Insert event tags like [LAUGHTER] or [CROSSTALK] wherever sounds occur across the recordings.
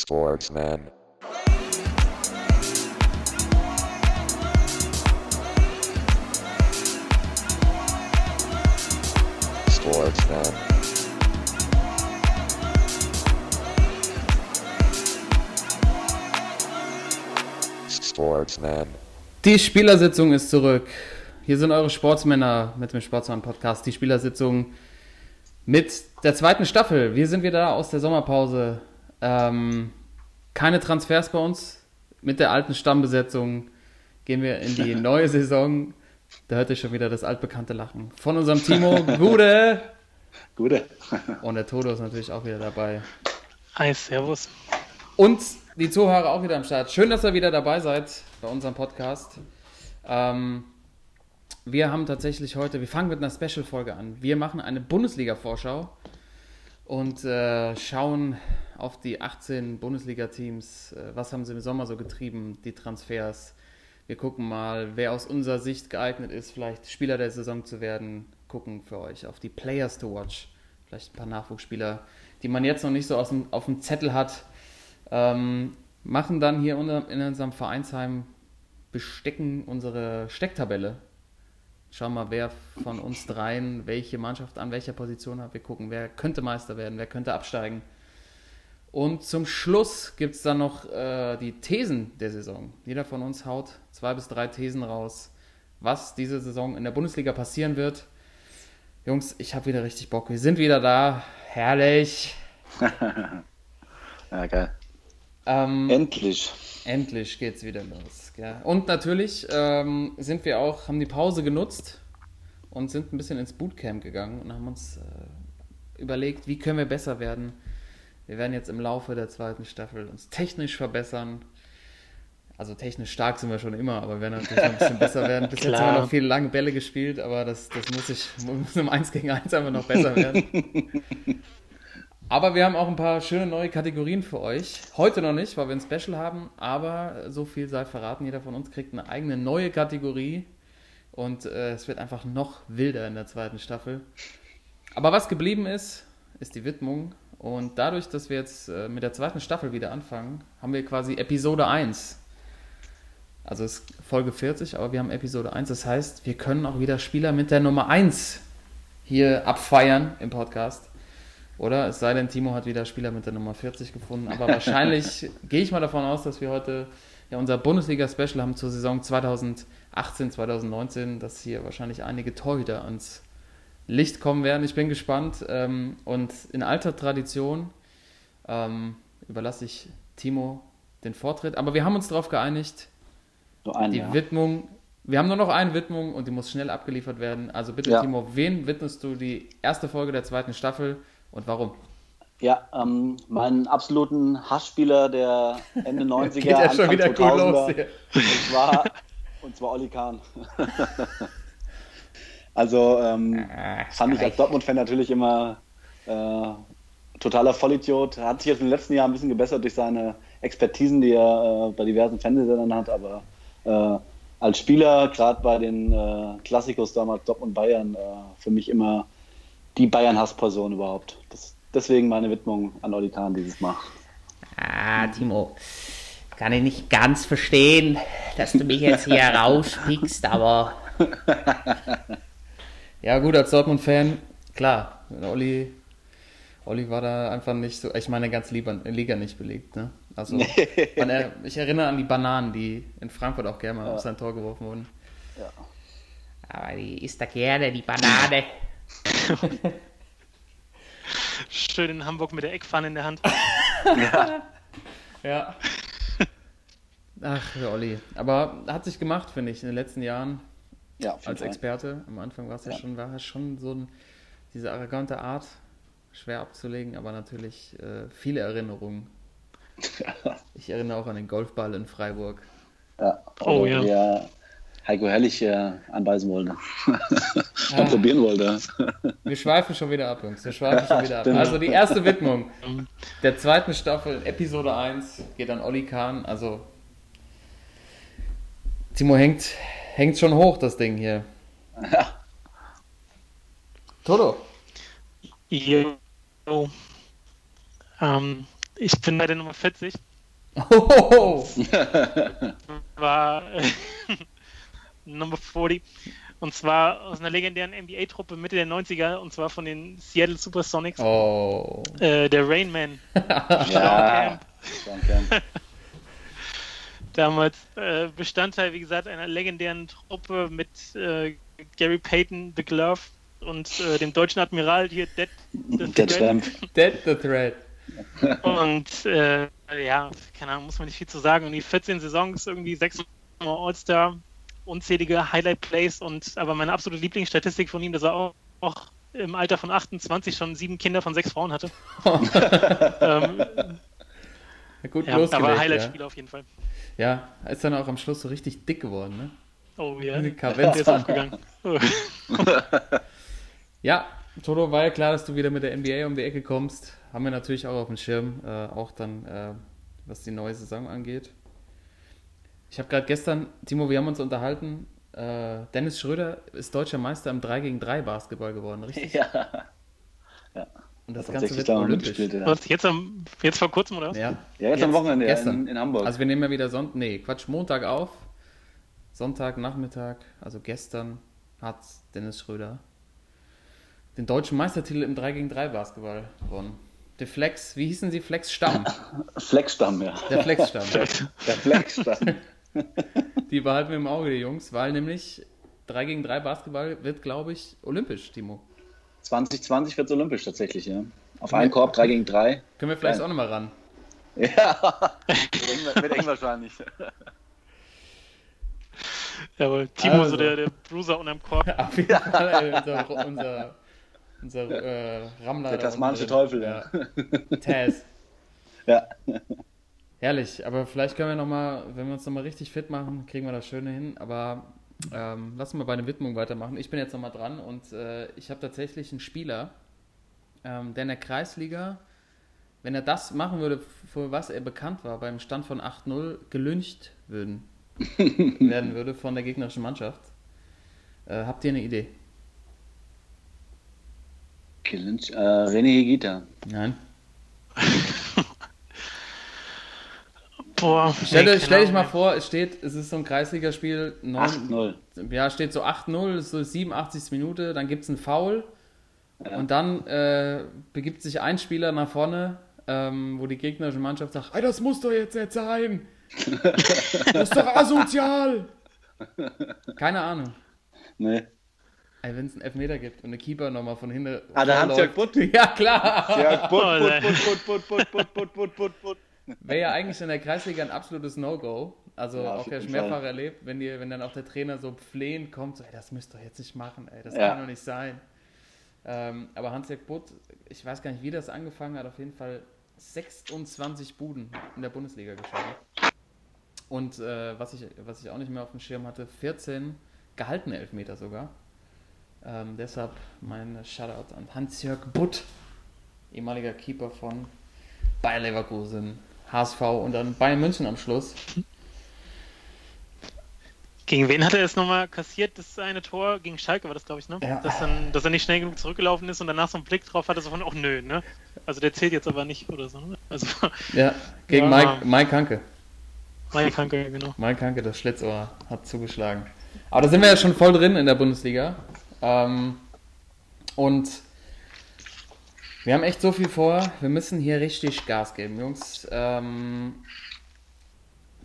Sportsman. Sportsman. Sportsman. Die Spielersitzung ist zurück. Hier sind eure Sportsmänner mit dem Sportsmann Podcast. Die Spielersitzung mit der zweiten Staffel. Wir sind wieder aus der Sommerpause. Ähm, keine Transfers bei uns. Mit der alten Stammbesetzung gehen wir in die [LAUGHS] neue Saison. Da hört ihr schon wieder das altbekannte Lachen. Von unserem Timo Gude. [LAUGHS] Gute. [LAUGHS] Und der Toto ist natürlich auch wieder dabei. Hi, servus. Und die Zuhörer auch wieder am Start. Schön, dass ihr wieder dabei seid bei unserem Podcast. Ähm, wir haben tatsächlich heute, wir fangen mit einer Special-Folge an. Wir machen eine Bundesliga-Vorschau und äh, schauen auf die 18 Bundesliga-Teams. Äh, was haben sie im Sommer so getrieben, die Transfers. Wir gucken mal, wer aus unserer Sicht geeignet ist, vielleicht Spieler der Saison zu werden. Gucken für euch auf die Players to Watch. Vielleicht ein paar Nachwuchsspieler, die man jetzt noch nicht so aus dem, auf dem Zettel hat. Ähm, machen dann hier in unserem Vereinsheim, bestecken unsere Stecktabelle. Schauen mal, wer von uns dreien welche Mannschaft an welcher Position hat. Wir gucken, wer könnte Meister werden, wer könnte absteigen. Und zum Schluss gibt es dann noch äh, die Thesen der Saison. Jeder von uns haut zwei bis drei Thesen raus, was diese Saison in der Bundesliga passieren wird. Jungs, ich habe wieder richtig Bock. Wir sind wieder da. Herrlich. [LAUGHS] Ja, geil. Ähm, Endlich. Endlich geht's wieder los. Ja. Und natürlich ähm, sind wir auch, haben die Pause genutzt und sind ein bisschen ins Bootcamp gegangen und haben uns äh, überlegt, wie können wir besser werden. Wir werden jetzt im Laufe der zweiten Staffel uns technisch verbessern. Also technisch stark sind wir schon immer, aber wir werden natürlich noch ein bisschen besser werden. Bis jetzt haben wir noch viele lange Bälle gespielt, aber das, das muss ich, muss im 1 gegen 1 einfach noch besser werden. [LAUGHS] Aber wir haben auch ein paar schöne neue Kategorien für euch. Heute noch nicht, weil wir ein Special haben, aber so viel sei verraten, jeder von uns kriegt eine eigene neue Kategorie und äh, es wird einfach noch wilder in der zweiten Staffel. Aber was geblieben ist, ist die Widmung und dadurch, dass wir jetzt äh, mit der zweiten Staffel wieder anfangen, haben wir quasi Episode 1. Also es ist Folge 40, aber wir haben Episode 1. Das heißt, wir können auch wieder Spieler mit der Nummer 1 hier abfeiern im Podcast. Oder es sei denn, Timo hat wieder Spieler mit der Nummer 40 gefunden. Aber wahrscheinlich [LAUGHS] gehe ich mal davon aus, dass wir heute ja unser Bundesliga-Special haben zur Saison 2018, 2019, dass hier wahrscheinlich einige Torhüter ans Licht kommen werden. Ich bin gespannt. Ähm, und in alter Tradition ähm, überlasse ich Timo den Vortritt. Aber wir haben uns darauf geeinigt, Nur ein die Jahr. Widmung. Wir haben nur noch eine Widmung und die muss schnell abgeliefert werden. Also bitte, Ja. Timo, wen widmest du die erste Folge der zweiten Staffel und warum? Ja, ähm, meinen absoluten Hassspieler der Ende [LAUGHS] 90er, Geht ja schon Anfang wieder gut 2000er. los hier. Und zwar, und zwar Olli Kahn. [LAUGHS] also ähm, fand ich als Dortmund-Fan natürlich immer äh, totaler Vollidiot. Hat sich jetzt in den letzten Jahren ein bisschen gebessert durch seine Expertisen, die er äh, bei diversen Fernsehsendern hat, aber äh, als Spieler, gerade bei den äh, Klassikos damals Dortmund Bayern, äh, für mich immer die Bayern-Hassperson überhaupt. Deswegen meine Widmung an Olli Kahn dieses Mal. Ah, Timo, kann ich nicht ganz verstehen, dass du mich jetzt hier [LAUGHS] rauspickst, aber Ja, gut, als Dortmund-Fan, klar, Olli, Olli war da einfach nicht so, ich meine, ganz Liga, Liga nicht belegt, ne? Also, er, ich erinnere an die Bananen, die in Frankfurt auch gerne mal auf sein Tor geworfen wurden. aber die isst da gerne die Banane. [LAUGHS] Schön in Hamburg mit der Eckpfanne in der Hand. Ja. Ach, der Olli. Aber hat sich gemacht, finde ich, in den letzten Jahren Ja, auf jeden als Fall. Experte. Am Anfang war es ja. Ja. schon, war es schon so ein, diese arrogante Art, schwer abzulegen, aber natürlich äh, viele Erinnerungen. [LAUGHS] Ich erinnere auch an den Golfball in Freiburg. Ja, Oh, ja. wie er Heiko Herrlich äh, anbeißen wollte. [LAUGHS] Mal probieren wollte. Wir schweifen schon wieder ab, Jungs. Wir schweifen schon wieder ab. Also die erste Widmung der zweiten Staffel, Episode 1, geht an Olli Kahn. Also Timo hängt, hängt schon hoch, das Ding hier. Toto. Jo. Ähm, Ich bin bei der Nummer 40. Oh, [LAUGHS] War Nummer 40. Und zwar aus einer legendären NBA-Truppe Mitte der 90er. Und zwar von den Seattle Supersonics. oh. Äh, der Rain Man. [LAUGHS] Ja, Sean Kemp. [LAUGHS] damals äh, Bestandteil, wie gesagt, einer legendären Truppe mit äh, Gary Payton, The Glove und äh, dem deutschen Admiral hier, Dead, the Thread. Tramp. Dead the Thread. Und äh, ja, keine Ahnung, muss man nicht viel zu sagen. Und die 14 Saisons, irgendwie sechs All-Star, unzählige Highlight-Plays und aber meine absolute Lieblingsstatistik von ihm, dass er auch, auch im Alter von 28 schon sieben Kinder von sechs Frauen hatte. [LAUGHS] ähm, Ja, gut ja, aber ja. Highlight-Spiel auf jeden Fall. ja, ist dann auch am Schluss so richtig dick geworden, ne? Oh ja, Wie der ist aufgegangen. Oh. [LAUGHS] Ja, Toto, war ja klar, dass du wieder mit der NBA um die Ecke kommst. Haben wir natürlich auch auf dem Schirm, äh, auch dann, äh, was die neue Saison angeht. Ich habe gerade gestern, Timo, wir haben uns unterhalten, äh, Dennis Schröder ist deutscher Meister im 3 gegen 3 Basketball geworden, richtig? Ja, Und das Ganze tatsächlich wird olympisch. Ja. Was, jetzt, am, jetzt vor kurzem, oder was? Ja, Ja, jetzt, am Wochenende ja, gestern. in, in Hamburg. Also wir nehmen ja wieder Sonntag, nee, Quatsch, Montag auf. Sonntag, Nachmittag, also gestern hat Dennis Schröder den deutschen Meistertitel im 3 gegen 3 Basketball gewonnen. Der Flex, wie hießen sie? Flex Stamm. [LAUGHS] Flexstamm, ja. Der Flex Stamm. Der Flexstamm. [LAUGHS] [LAUGHS] Die behalten wir im Auge, die Jungs, weil nämlich 3 gegen 3 Basketball wird, glaube ich, olympisch, Timo. 2020 wird es olympisch tatsächlich, ja. Auf einen Korb 3 gegen 3. Können wir vielleicht Geil. auch nochmal ran. [LAUGHS] Ja, wird eng, wahrscheinlich. [LAUGHS] Jawohl, Timo, Also. so der, der Bruiser unterm Korb. Auf jeden Fall ey, unser, unser, unser äh, Rammler. Der tasmanische Teufel, ja. Taz. Ja. Herrlich, aber vielleicht können wir nochmal, wenn wir uns nochmal richtig fit machen, kriegen wir das Schöne hin. Aber ähm, lassen wir bei der Widmung weitermachen. Ich bin jetzt nochmal dran und äh, ich habe tatsächlich einen Spieler, ähm, der in der Kreisliga, wenn er das machen würde, für was er bekannt war, beim Stand von 8-0 gelüncht würden, [LAUGHS] werden würde von der gegnerischen Mannschaft. Äh, habt ihr eine Idee? Killinch, äh, René Higita. Nein? [LAUGHS] Boah, Stell, nee, stell dich mal vor, es steht, es ist so ein Kreisligaspiel, neun- 8-0. ja, steht so 8-0, ist so 87. Minute, dann gibt es einen Foul und dann äh, begibt sich ein Spieler nach vorne, ähm, wo die gegnerische Mannschaft sagt, "Ey, das muss doch jetzt nicht sein. [LAUGHS] Das ist doch asozial. Keine Ahnung. Nee. Ey, wenn es einen Elfmeter gibt und der Keeper nochmal von hinten Ah, der vorläuft- Hans-Jörg Butt. [LAUGHS] Ja, klar. Ja, Butt, Butt. Butt, Butt, Butt, Butt, Butt, Butt, Butt, Butt. Wäre ja eigentlich in der Kreisliga ein absolutes No-Go. Also Ja, auch ja jeden mehrfach erlebt, wenn, die, wenn dann auch der Trainer so flehend kommt, so, ey, das müsst ihr jetzt nicht machen, ey, das Ja. kann doch nicht sein. Ähm, aber Hans-Jörg Butt, ich weiß gar nicht, wie das angefangen hat, auf jeden Fall 26 Buden in der Bundesliga geschossen. Und äh, was, ich, was ich auch nicht mehr auf dem Schirm hatte, 14 gehaltene Elfmeter sogar. Ähm, deshalb mein Shoutout an Hans-Jörg Butt, ehemaliger Keeper von Bayer Leverkusen, HSV und dann Bayern München am Schluss. Gegen wen hat er es nochmal kassiert, das eine Tor? Gegen Schalke war das, glaube ich, ne? Ja. Dass, dann, dass er nicht schnell genug zurückgelaufen ist und danach so einen Blick drauf hatte, so von, oh nö, ne? Also der zählt jetzt aber nicht oder so. Ne? Also, [LAUGHS] Ja, gegen Ja. Mike, Mike Hanke. meine Kranke, genau. Mike Hanke, das Schlitzohr, hat zugeschlagen. Aber da sind wir ja schon voll drin in der Bundesliga. Ähm, und wir haben echt so viel vor. Wir müssen hier richtig Gas geben, Jungs. Ähm,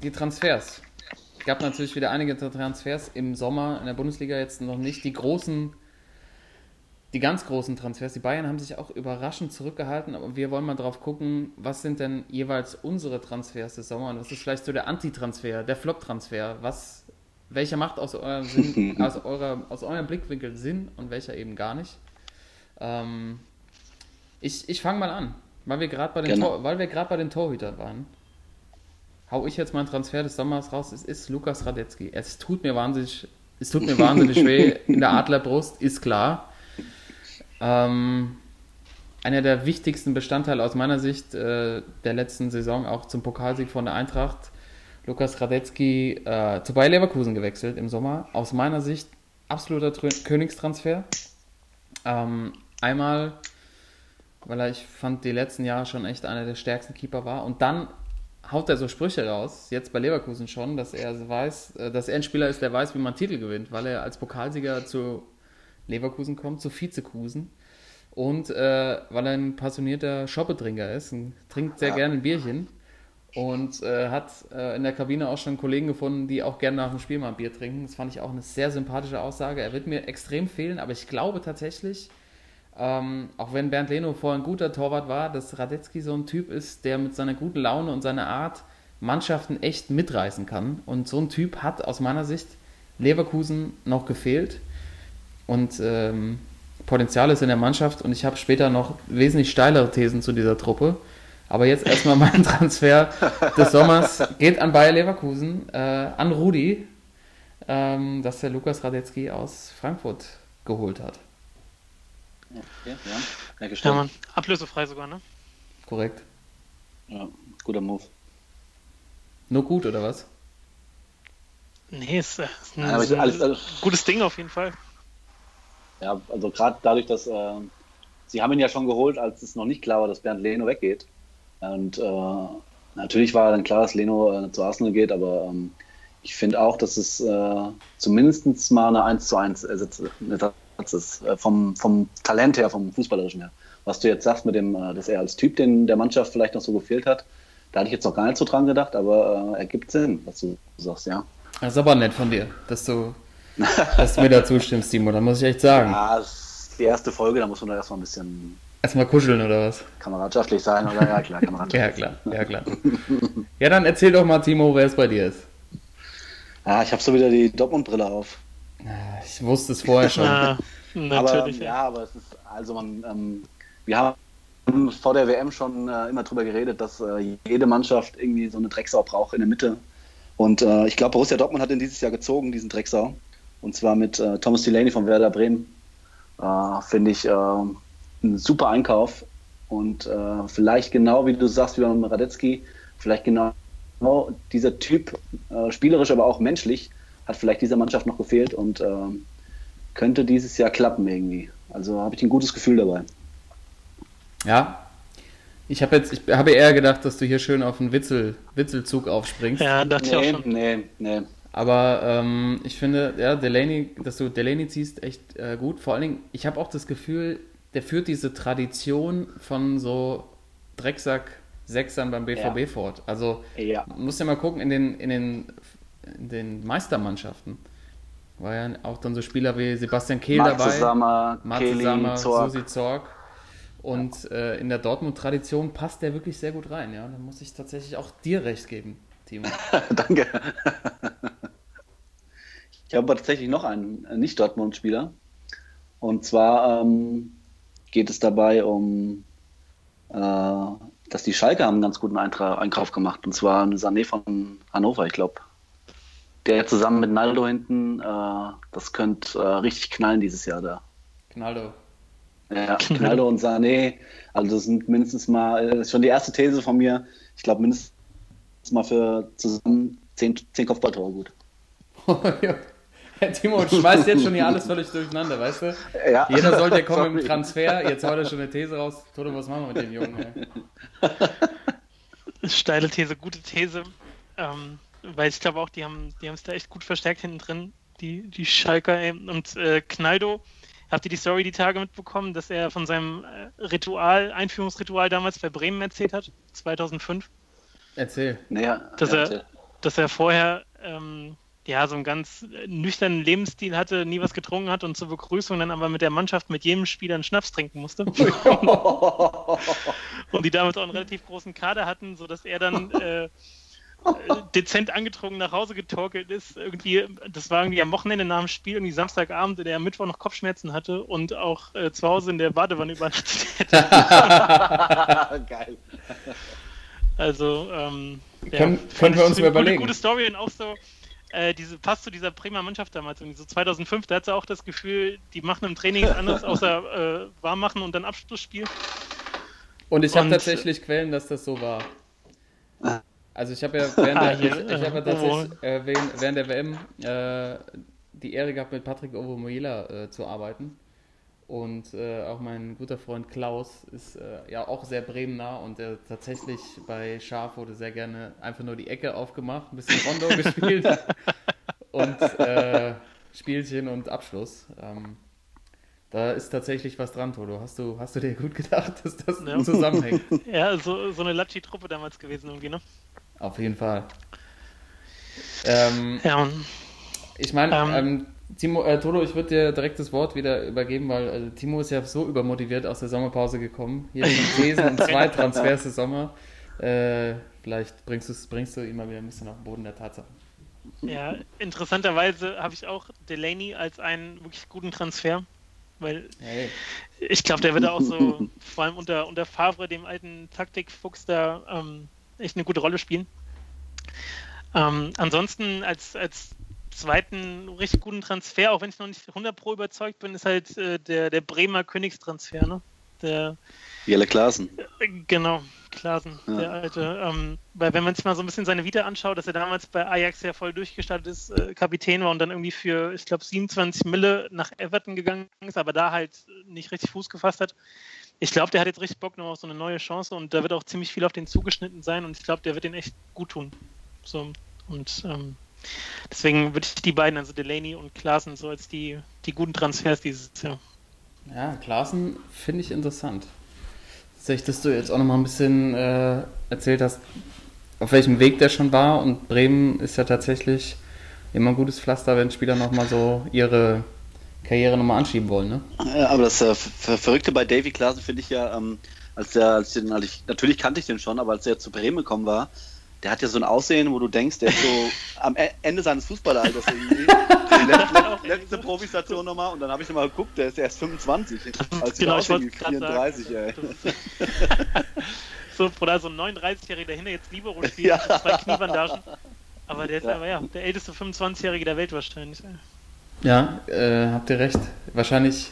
die Transfers. Es gab natürlich wieder einige Transfers im Sommer in der Bundesliga jetzt noch nicht die großen, die ganz großen Transfers. Die Bayern haben sich auch überraschend zurückgehalten, aber wir wollen mal drauf gucken, was sind denn jeweils unsere Transfers des Sommers und was ist vielleicht so der Anti-Transfer, der Flop-Transfer, was, welcher macht aus eurem, Sinn, [LAUGHS] aus, eurer, aus eurem Blickwinkel Sinn und welcher eben gar nicht. Ähm, ich ich fange mal an, weil wir gerade bei, den Gerne. Tor- weil wir gerade bei den Torhütern waren hau ich jetzt meinen Transfer des Sommers raus. Es ist Lukas Radetzky. Es tut mir wahnsinnig, es tut mir wahnsinnig [LAUGHS] weh in der Adlerbrust, ist klar. Ähm, einer der wichtigsten Bestandteile aus meiner Sicht äh, der letzten Saison, auch zum Pokalsieg von der Eintracht. Lukas Radetzky äh, zu Bayer Leverkusen gewechselt im Sommer. Aus meiner Sicht absoluter Trö Königstransfer. Ähm, einmal weil er, ich fand, die letzten Jahre schon echt einer der stärksten Keeper war. Und dann haut er so Sprüche raus, jetzt bei Leverkusen schon, dass er weiß, äh, dass er ein Spieler ist, der weiß, wie man Titel gewinnt, weil er als Pokalsieger zu Leverkusen kommt, zu Vizekusen. Und äh, weil er ein passionierter Schoppetrinker ist, und trinkt sehr gerne ein Bierchen und äh, hat äh, in der Kabine auch schon Kollegen gefunden, die auch gerne nach dem Spiel mal ein Bier trinken. Das fand ich auch eine sehr sympathische Aussage. Er wird mir extrem fehlen, aber ich glaube tatsächlich, ähm, auch wenn Bernd Leno vorher ein guter Torwart war, dass Radetzky so ein Typ ist, der mit seiner guten Laune und seiner Art Mannschaften echt mitreißen kann. Und so ein Typ hat aus meiner Sicht Leverkusen noch gefehlt. Und ähm, Potenzial ist in der Mannschaft und ich habe später noch wesentlich steilere Thesen zu dieser Truppe. Aber jetzt erstmal mein [LAUGHS] Transfer des Sommers geht an Bayer Leverkusen, äh, an Rudi, ähm, dass der Lukas Radetzky aus Frankfurt geholt hat. Okay, ja. Ja, Hergestellt. Mann. Ablösefrei sogar, ne? Korrekt. Ja, guter Move. Nur gut, oder was? Nee, ist, äh, ist ein, Ja, aber ich- alles- alles- gutes Ding auf jeden Fall. Ja, also gerade dadurch, dass äh, sie haben ihn ja schon geholt, als es noch nicht klar war, dass Bernd Leno weggeht. Und äh, natürlich war dann klar, dass Leno äh, zu Arsenal geht, aber ähm, ich finde auch, dass es äh, zumindest mal eine 1 zu 1 Ersatz, ein Ersatz ist, äh, vom, vom Talent her, vom Fußballerischen her. Was du jetzt sagst mit dem, äh, dass er als Typ den der Mannschaft vielleicht noch so gefehlt hat, da hatte ich jetzt noch gar nicht so dran gedacht, aber äh, ergibt Sinn, was du sagst, ja. Das ist aber nett von dir, dass du, [LAUGHS] dass du mir da zustimmst, Timo. Da muss ich echt sagen. Ja, das ist die erste Folge, da muss man da erstmal ein bisschen Erstmal kuscheln, oder was? kameradschaftlich sein, oder? Ja, klar, kameradschaftlich. [LAUGHS] Ja, klar, ja, klar. Ja, dann erzähl doch mal, Timo, wer es bei dir ist. Ah, ich habe so wieder die Dortmund-Brille auf. Ich wusste es vorher schon. [LAUGHS] Ja, Aber natürlich. ja, aber es ist, also man, ähm, wir haben vor der WM schon äh, immer drüber geredet, dass äh, jede Mannschaft irgendwie so eine Drecksau braucht in der Mitte. Und äh, ich glaube, Borussia Dortmund hat den dieses Jahr gezogen, diesen Drecksau. Und zwar mit äh, Thomas Delaney von Werder Bremen. Äh, Finde ich äh, ein super Einkauf. Und äh, vielleicht genau, wie du sagst, wie beim Radetzky, vielleicht genau dieser Typ, äh, spielerisch, aber auch menschlich, hat vielleicht dieser Mannschaft noch gefehlt und ähm, könnte dieses Jahr klappen irgendwie. Also habe ich ein gutes Gefühl dabei. Ja. Ich habe jetzt, ich habe eher gedacht, dass du hier schön auf einen Witzel, Witzelzug aufspringst. Ja, dachte ich auch Nee, schon. nee, nee. Aber ähm, ich finde, ja, Delaney, dass du Delaney ziehst, echt äh, gut. Vor allen Dingen, ich habe auch das Gefühl, der führt diese Tradition von so Drecksack-Sechsern beim BVB Ja. fort. Also, Ja. muss ja mal gucken, in den, in den, in den Meistermannschaften war ja auch dann so Spieler wie Sebastian Kehl Marc dabei. Kelly, Sammer, Zorc. Susi Zorg. Und äh, in der Dortmund-Tradition passt der wirklich sehr gut rein. Ja, da muss ich tatsächlich auch dir recht geben, Timo. [LAUGHS] Danke. Ich habe aber tatsächlich noch einen äh, Nicht-Dortmund-Spieler. Und zwar ähm, geht es dabei um, äh, dass die Schalke haben einen ganz guten Eintra Einkauf gemacht. Und zwar eine Sané von Hannover, ich glaube. Der zusammen mit Naldo hinten, äh, das könnte äh, richtig knallen dieses Jahr da. Knaldo. Ja, Knaldo und Sané, also das sind mindestens mal, das ist schon die erste These von mir, ich glaube mindestens mal für zusammen zehn, zehn Kopfballtore gut. [LAUGHS] Herr Timo schmeißt jetzt schon hier alles völlig durcheinander, weißt du? Ja. Jeder sollte kommen [LAUGHS] Sorry. im Transfer. Jetzt haut er schon eine These raus. Toto, was machen wir mit den Jungen? Ey? [LAUGHS] Steile These, gute These. Ähm, weil ich glaube auch, die haben die haben es da echt gut verstärkt hinten drin, die, die Schalker. Ey. Und äh, Knaldo, habt ihr die Story die Tage mitbekommen, dass er von seinem äh, Ritual, Einführungsritual damals bei Bremen erzählt hat, 2005? Erzähl. Naja, Dass ja, er- erzähl. dass er vorher ähm, ja so einen ganz nüchternen Lebensstil hatte, nie was getrunken hat und zur Begrüßung dann aber mit der Mannschaft mit jedem Spieler einen Schnaps trinken musste. [LAUGHS] und die damals auch einen relativ großen Kader hatten, sodass er dann [LAUGHS] äh, [LAUGHS] dezent angetrunken nach Hause getorkelt ist. Irgendwie, das war irgendwie am Wochenende nach dem Spiel, irgendwie Samstagabend, der am Mittwoch noch Kopfschmerzen hatte und auch äh, zu Hause in der Badewanne übernachtet [LAUGHS] hätte. [LAUGHS] Geil. Also, ähm, ja, Können- wir uns mal überlegen. Gute, gute Story und auch so, äh, diese, passt zu dieser Bremer Mannschaft damals, irgendwie so 2005, da hat sie auch das Gefühl, die machen im Training anderes außer äh, warm machen und dann Abschlussspiel. Und ich habe tatsächlich Quellen, dass das so war. Also ich habe ja während der, [LAUGHS] hier, ich habe ja tatsächlich äh, während, während der WM äh, die Ehre gehabt, mit Patrick Ovomoyela äh, zu arbeiten. Und äh, auch mein guter Freund Klaus ist äh, ja auch sehr Bremen-nah und tatsächlich bei Schaf wurde sehr gerne einfach nur die Ecke aufgemacht, ein bisschen Rondo [LAUGHS] gespielt und äh, Spielchen und Abschluss. Ähm, da ist tatsächlich was dran, Toto. Hast du, hast du dir gut gedacht, dass das Ja. zusammenhängt? [LAUGHS] Ja, so, so eine Latschi-Truppe damals gewesen irgendwie, ne? Auf jeden Fall. Ähm, Ja, Ich meine, Ähm. ähm, Timo, äh, Toto, ich würde dir direkt das Wort wieder übergeben, weil äh, Timo ist ja so übermotiviert aus der Sommerpause gekommen. Hier sind Thesen und [LAUGHS] zwei Transfers des Sommer. Äh, vielleicht bringst, bringst du ihn mal wieder ein bisschen auf den Boden der Tatsachen. ja, interessanterweise habe ich auch Delaney als einen wirklich guten Transfer, weil Hey. ich glaube, der wird auch so, vor allem unter, unter Favre, dem alten Taktikfuchs, da ähm, echt eine gute Rolle spielen. Ähm, ansonsten als, als zweiten richtig guten Transfer, auch wenn ich noch nicht 100 Pro überzeugt bin, ist halt äh, der, der Bremer Königstransfer, ne? Der, Jelle Klaassen. äh, genau, Klaasen, Ja. der alte. Ähm, weil wenn man sich mal so ein bisschen seine Vita anschaut, dass er damals bei Ajax ja voll durchgestartet ist, äh, Kapitän war und dann irgendwie für, ich glaube, 27 Mille nach Everton gegangen ist, aber da halt nicht richtig Fuß gefasst hat. Ich glaube, der hat jetzt richtig Bock noch auf so eine neue Chance und da wird auch ziemlich viel auf den zugeschnitten sein und ich glaube, der wird den echt gut tun. So, und ähm, deswegen würde ich die beiden, also Delaney und Klaassen, so als die, die guten Transfers dieses Jahr. Ja, Klaassen finde ich interessant. Tatsächlich, dass du jetzt auch nochmal ein bisschen äh, erzählt hast, auf welchem Weg der schon war. Und Bremen ist ja tatsächlich immer ein gutes Pflaster, wenn Spieler nochmal so ihre Karriere nochmal anschieben wollen. Ne? Ja, aber das äh, Ver Verrückte bei Davy Klaassen finde ich ja, ähm, als der, als den, als ich, natürlich kannte ich den schon, aber als er zu Bremen gekommen war, der hat ja so ein Aussehen, wo du denkst, der ist so [LAUGHS] am E- Ende seines Fußballalters irgendwie. [LAUGHS] Die letzte, letzte, Profi-Station nochmal und dann habe ich nochmal geguckt, der ist erst 25. Als Genau, ich wollte irgendwie gerade 34, sagen. ey. [LAUGHS] So, oder so ein 39-Jähriger, der hinter jetzt Libero spielt, Ja. mit zwei Kniebandagen. Aber der ist Ja. aber ja, der älteste 25-Jährige der Welt wahrscheinlich. Ja, äh, habt ihr recht. Wahrscheinlich,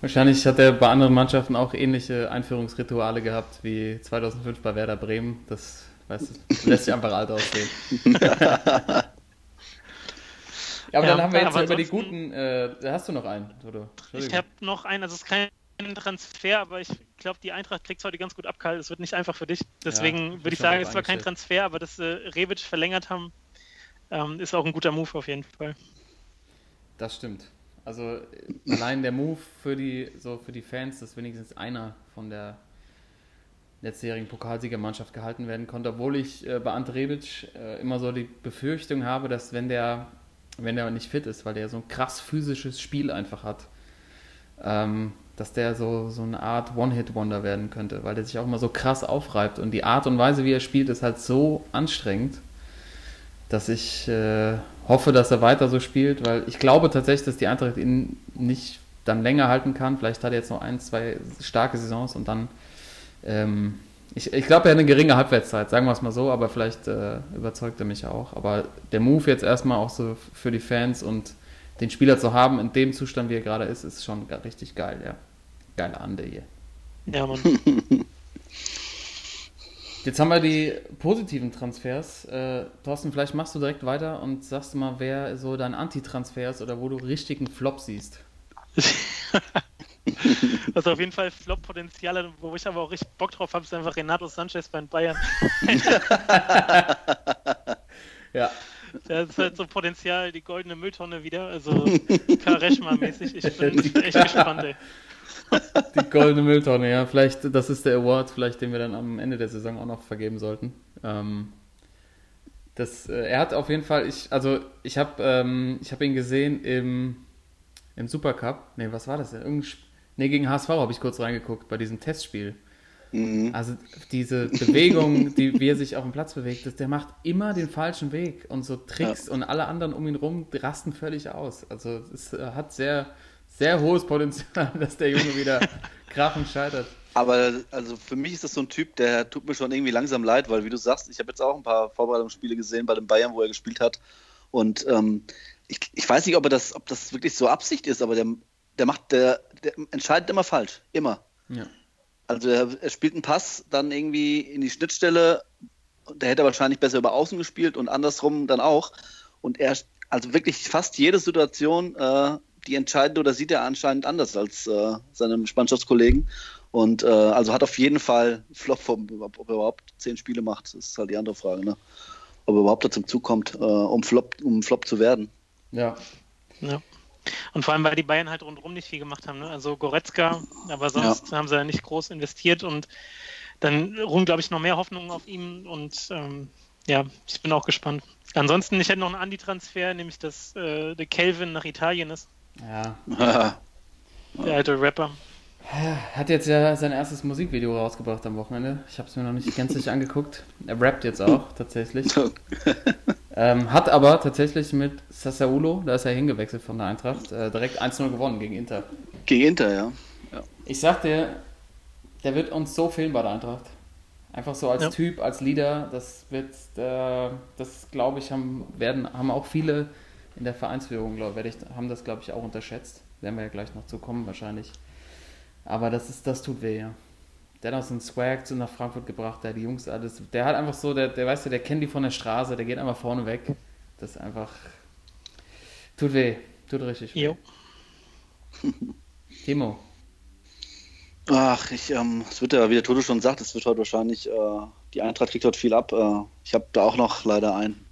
wahrscheinlich hat er bei anderen Mannschaften auch ähnliche Einführungsrituale gehabt wie 2005 bei Werder Bremen. Das weißt du, [LAUGHS] lässt sich einfach alt aussehen. [LAUGHS] ja, aber Ja, dann haben wir jetzt ja über die guten. Äh, hast du noch einen, Toto. Ich habe noch einen, also es ist kein Transfer, aber ich glaube, die Eintracht kriegt es heute ganz gut abgehalten. Es wird nicht einfach für dich. Deswegen ich würde ich sagen, es war kein. Transfer, aber dass äh, Rebic verlängert haben, ähm, ist auch ein guter Move auf jeden Fall. Das stimmt. Also allein der Move für die, so für die Fans, dass wenigstens einer von der letztjährigen Pokalsiegermannschaft gehalten werden konnte, obwohl ich äh, bei Ante Rebic äh, immer so die Befürchtung habe, dass wenn der, wenn der nicht fit ist, weil der so ein krass physisches Spiel einfach hat, ähm, dass der so, so eine Art One-Hit-Wonder werden könnte, weil der sich auch immer so krass aufreibt und die Art und Weise, wie er spielt, ist halt so anstrengend, dass ich äh, hoffe, dass er weiter so spielt, weil ich glaube tatsächlich, dass die Eintracht ihn nicht dann länger halten kann. Vielleicht hat er jetzt noch ein, zwei starke Saisons und dann. Ähm, ich ich glaube, er hat eine geringe Halbwertszeit, sagen wir es mal so, aber vielleicht äh, überzeugt er mich auch. Aber der Move jetzt erstmal auch so für die Fans und den Spieler zu haben in dem Zustand, wie er gerade ist, ist schon richtig geil, ja. Geile Ande hier. Ja, Mann. [LAUGHS] Jetzt haben wir die positiven Transfers. Äh, Thorsten, vielleicht machst du direkt weiter und sagst mal, wer so dein Anti-Transfer ist oder wo du richtigen Flop siehst. Was [LAUGHS] auf jeden Fall Flop-Potenzial wo ich aber auch richtig Bock drauf habe, ist einfach Renato Sanchez bei den Bayern. [LAUGHS] Ja, Das ist halt so Potenzial, die goldene Mülltonne wieder, also Kareshma-mäßig. Ich bin [LAUGHS] echt gespannt, ey. Die goldene Mülltonne, ja. Vielleicht, das ist der Award, vielleicht, den wir dann am Ende der Saison auch noch vergeben sollten. Ähm, das, äh, er hat auf jeden Fall, ich, also ich habe ähm, ich hab ihn gesehen im, im Supercup. Nee, was war das denn? Irgendein, nee, gegen HSV habe ich kurz reingeguckt, bei diesem Testspiel. Mhm. Also diese Bewegung, die, wie er sich auf dem Platz bewegt, das, der macht immer den falschen Weg und so Tricks und alle anderen um ihn rum rasten völlig aus. Also es äh, hat sehr, sehr hohes Potenzial, [LAUGHS] dass der Junge wieder [LAUGHS] krachend scheitert. Aber also für mich ist das so ein Typ, der tut mir schon irgendwie langsam leid, weil wie du sagst, ich habe jetzt auch ein paar Vorbereitungsspiele gesehen bei den Bayern, wo er gespielt hat. Und ähm, ich, ich weiß nicht, ob, er das, ob das wirklich so Absicht ist, aber der, der macht, der, der entscheidet immer falsch. Immer. Ja. Also er, er spielt einen Pass dann irgendwie in die Schnittstelle. Der hätte wahrscheinlich besser über Außen gespielt und andersrum dann auch. Und er, also wirklich fast jede Situation, äh, die entscheidende oder sieht er anscheinend anders als äh, seine Mannschaftskollegen. Und äh, also hat auf jeden Fall Flop, ob er überhaupt zehn Spiele macht, ist halt die andere Frage, ne? Ob er überhaupt dazu zukommt, äh, um, Flop, um Flop zu werden. Ja. Ja. Und vor allem, weil die Bayern halt rundherum nicht viel gemacht haben. Ne? Also Goretzka, aber sonst ja. haben sie ja nicht groß investiert und dann ruhen, glaube ich, noch mehr Hoffnungen auf ihm und ähm, ja, ich bin auch gespannt. Ansonsten, ich hätte noch einen Andi-Transfer, nämlich dass äh, der Kelvin nach Italien ist. Ja. [LAUGHS] der alte Rapper. Hat jetzt ja sein erstes Musikvideo rausgebracht am Wochenende. Ich habe es mir noch nicht gänzlich angeguckt. Er rappt jetzt auch tatsächlich. [LAUGHS] ähm, hat aber tatsächlich mit Sassuolo, da ist er hingewechselt von der Eintracht, äh, direkt 1-0 gewonnen gegen Inter. Gegen Inter, ja. ja. Ich sag dir, der wird uns so fehlen bei der Eintracht. Einfach so als ja. Typ, als Leader, das wird, äh, das glaube ich, haben, werden, haben auch viele in der Vereinsführung, glaube ich, haben das, glaube ich, auch unterschätzt. Werden wir ja gleich noch zu kommen, wahrscheinlich. Aber das ist, das tut weh, ja. Der hat auch so einen Swag nach Frankfurt gebracht, der die Jungs alles, der hat einfach so, der, der weißt du, der kennt die von der Straße, der geht einfach vorne weg. Das ist einfach, tut weh, tut richtig weh. Jo. [LAUGHS] Timo. Ach, ich, ähm, es wird ja, wie der Toto schon sagt, es wird heute wahrscheinlich, äh, die Eintracht kriegt heute viel ab. Äh, ich habe da auch noch leider einen.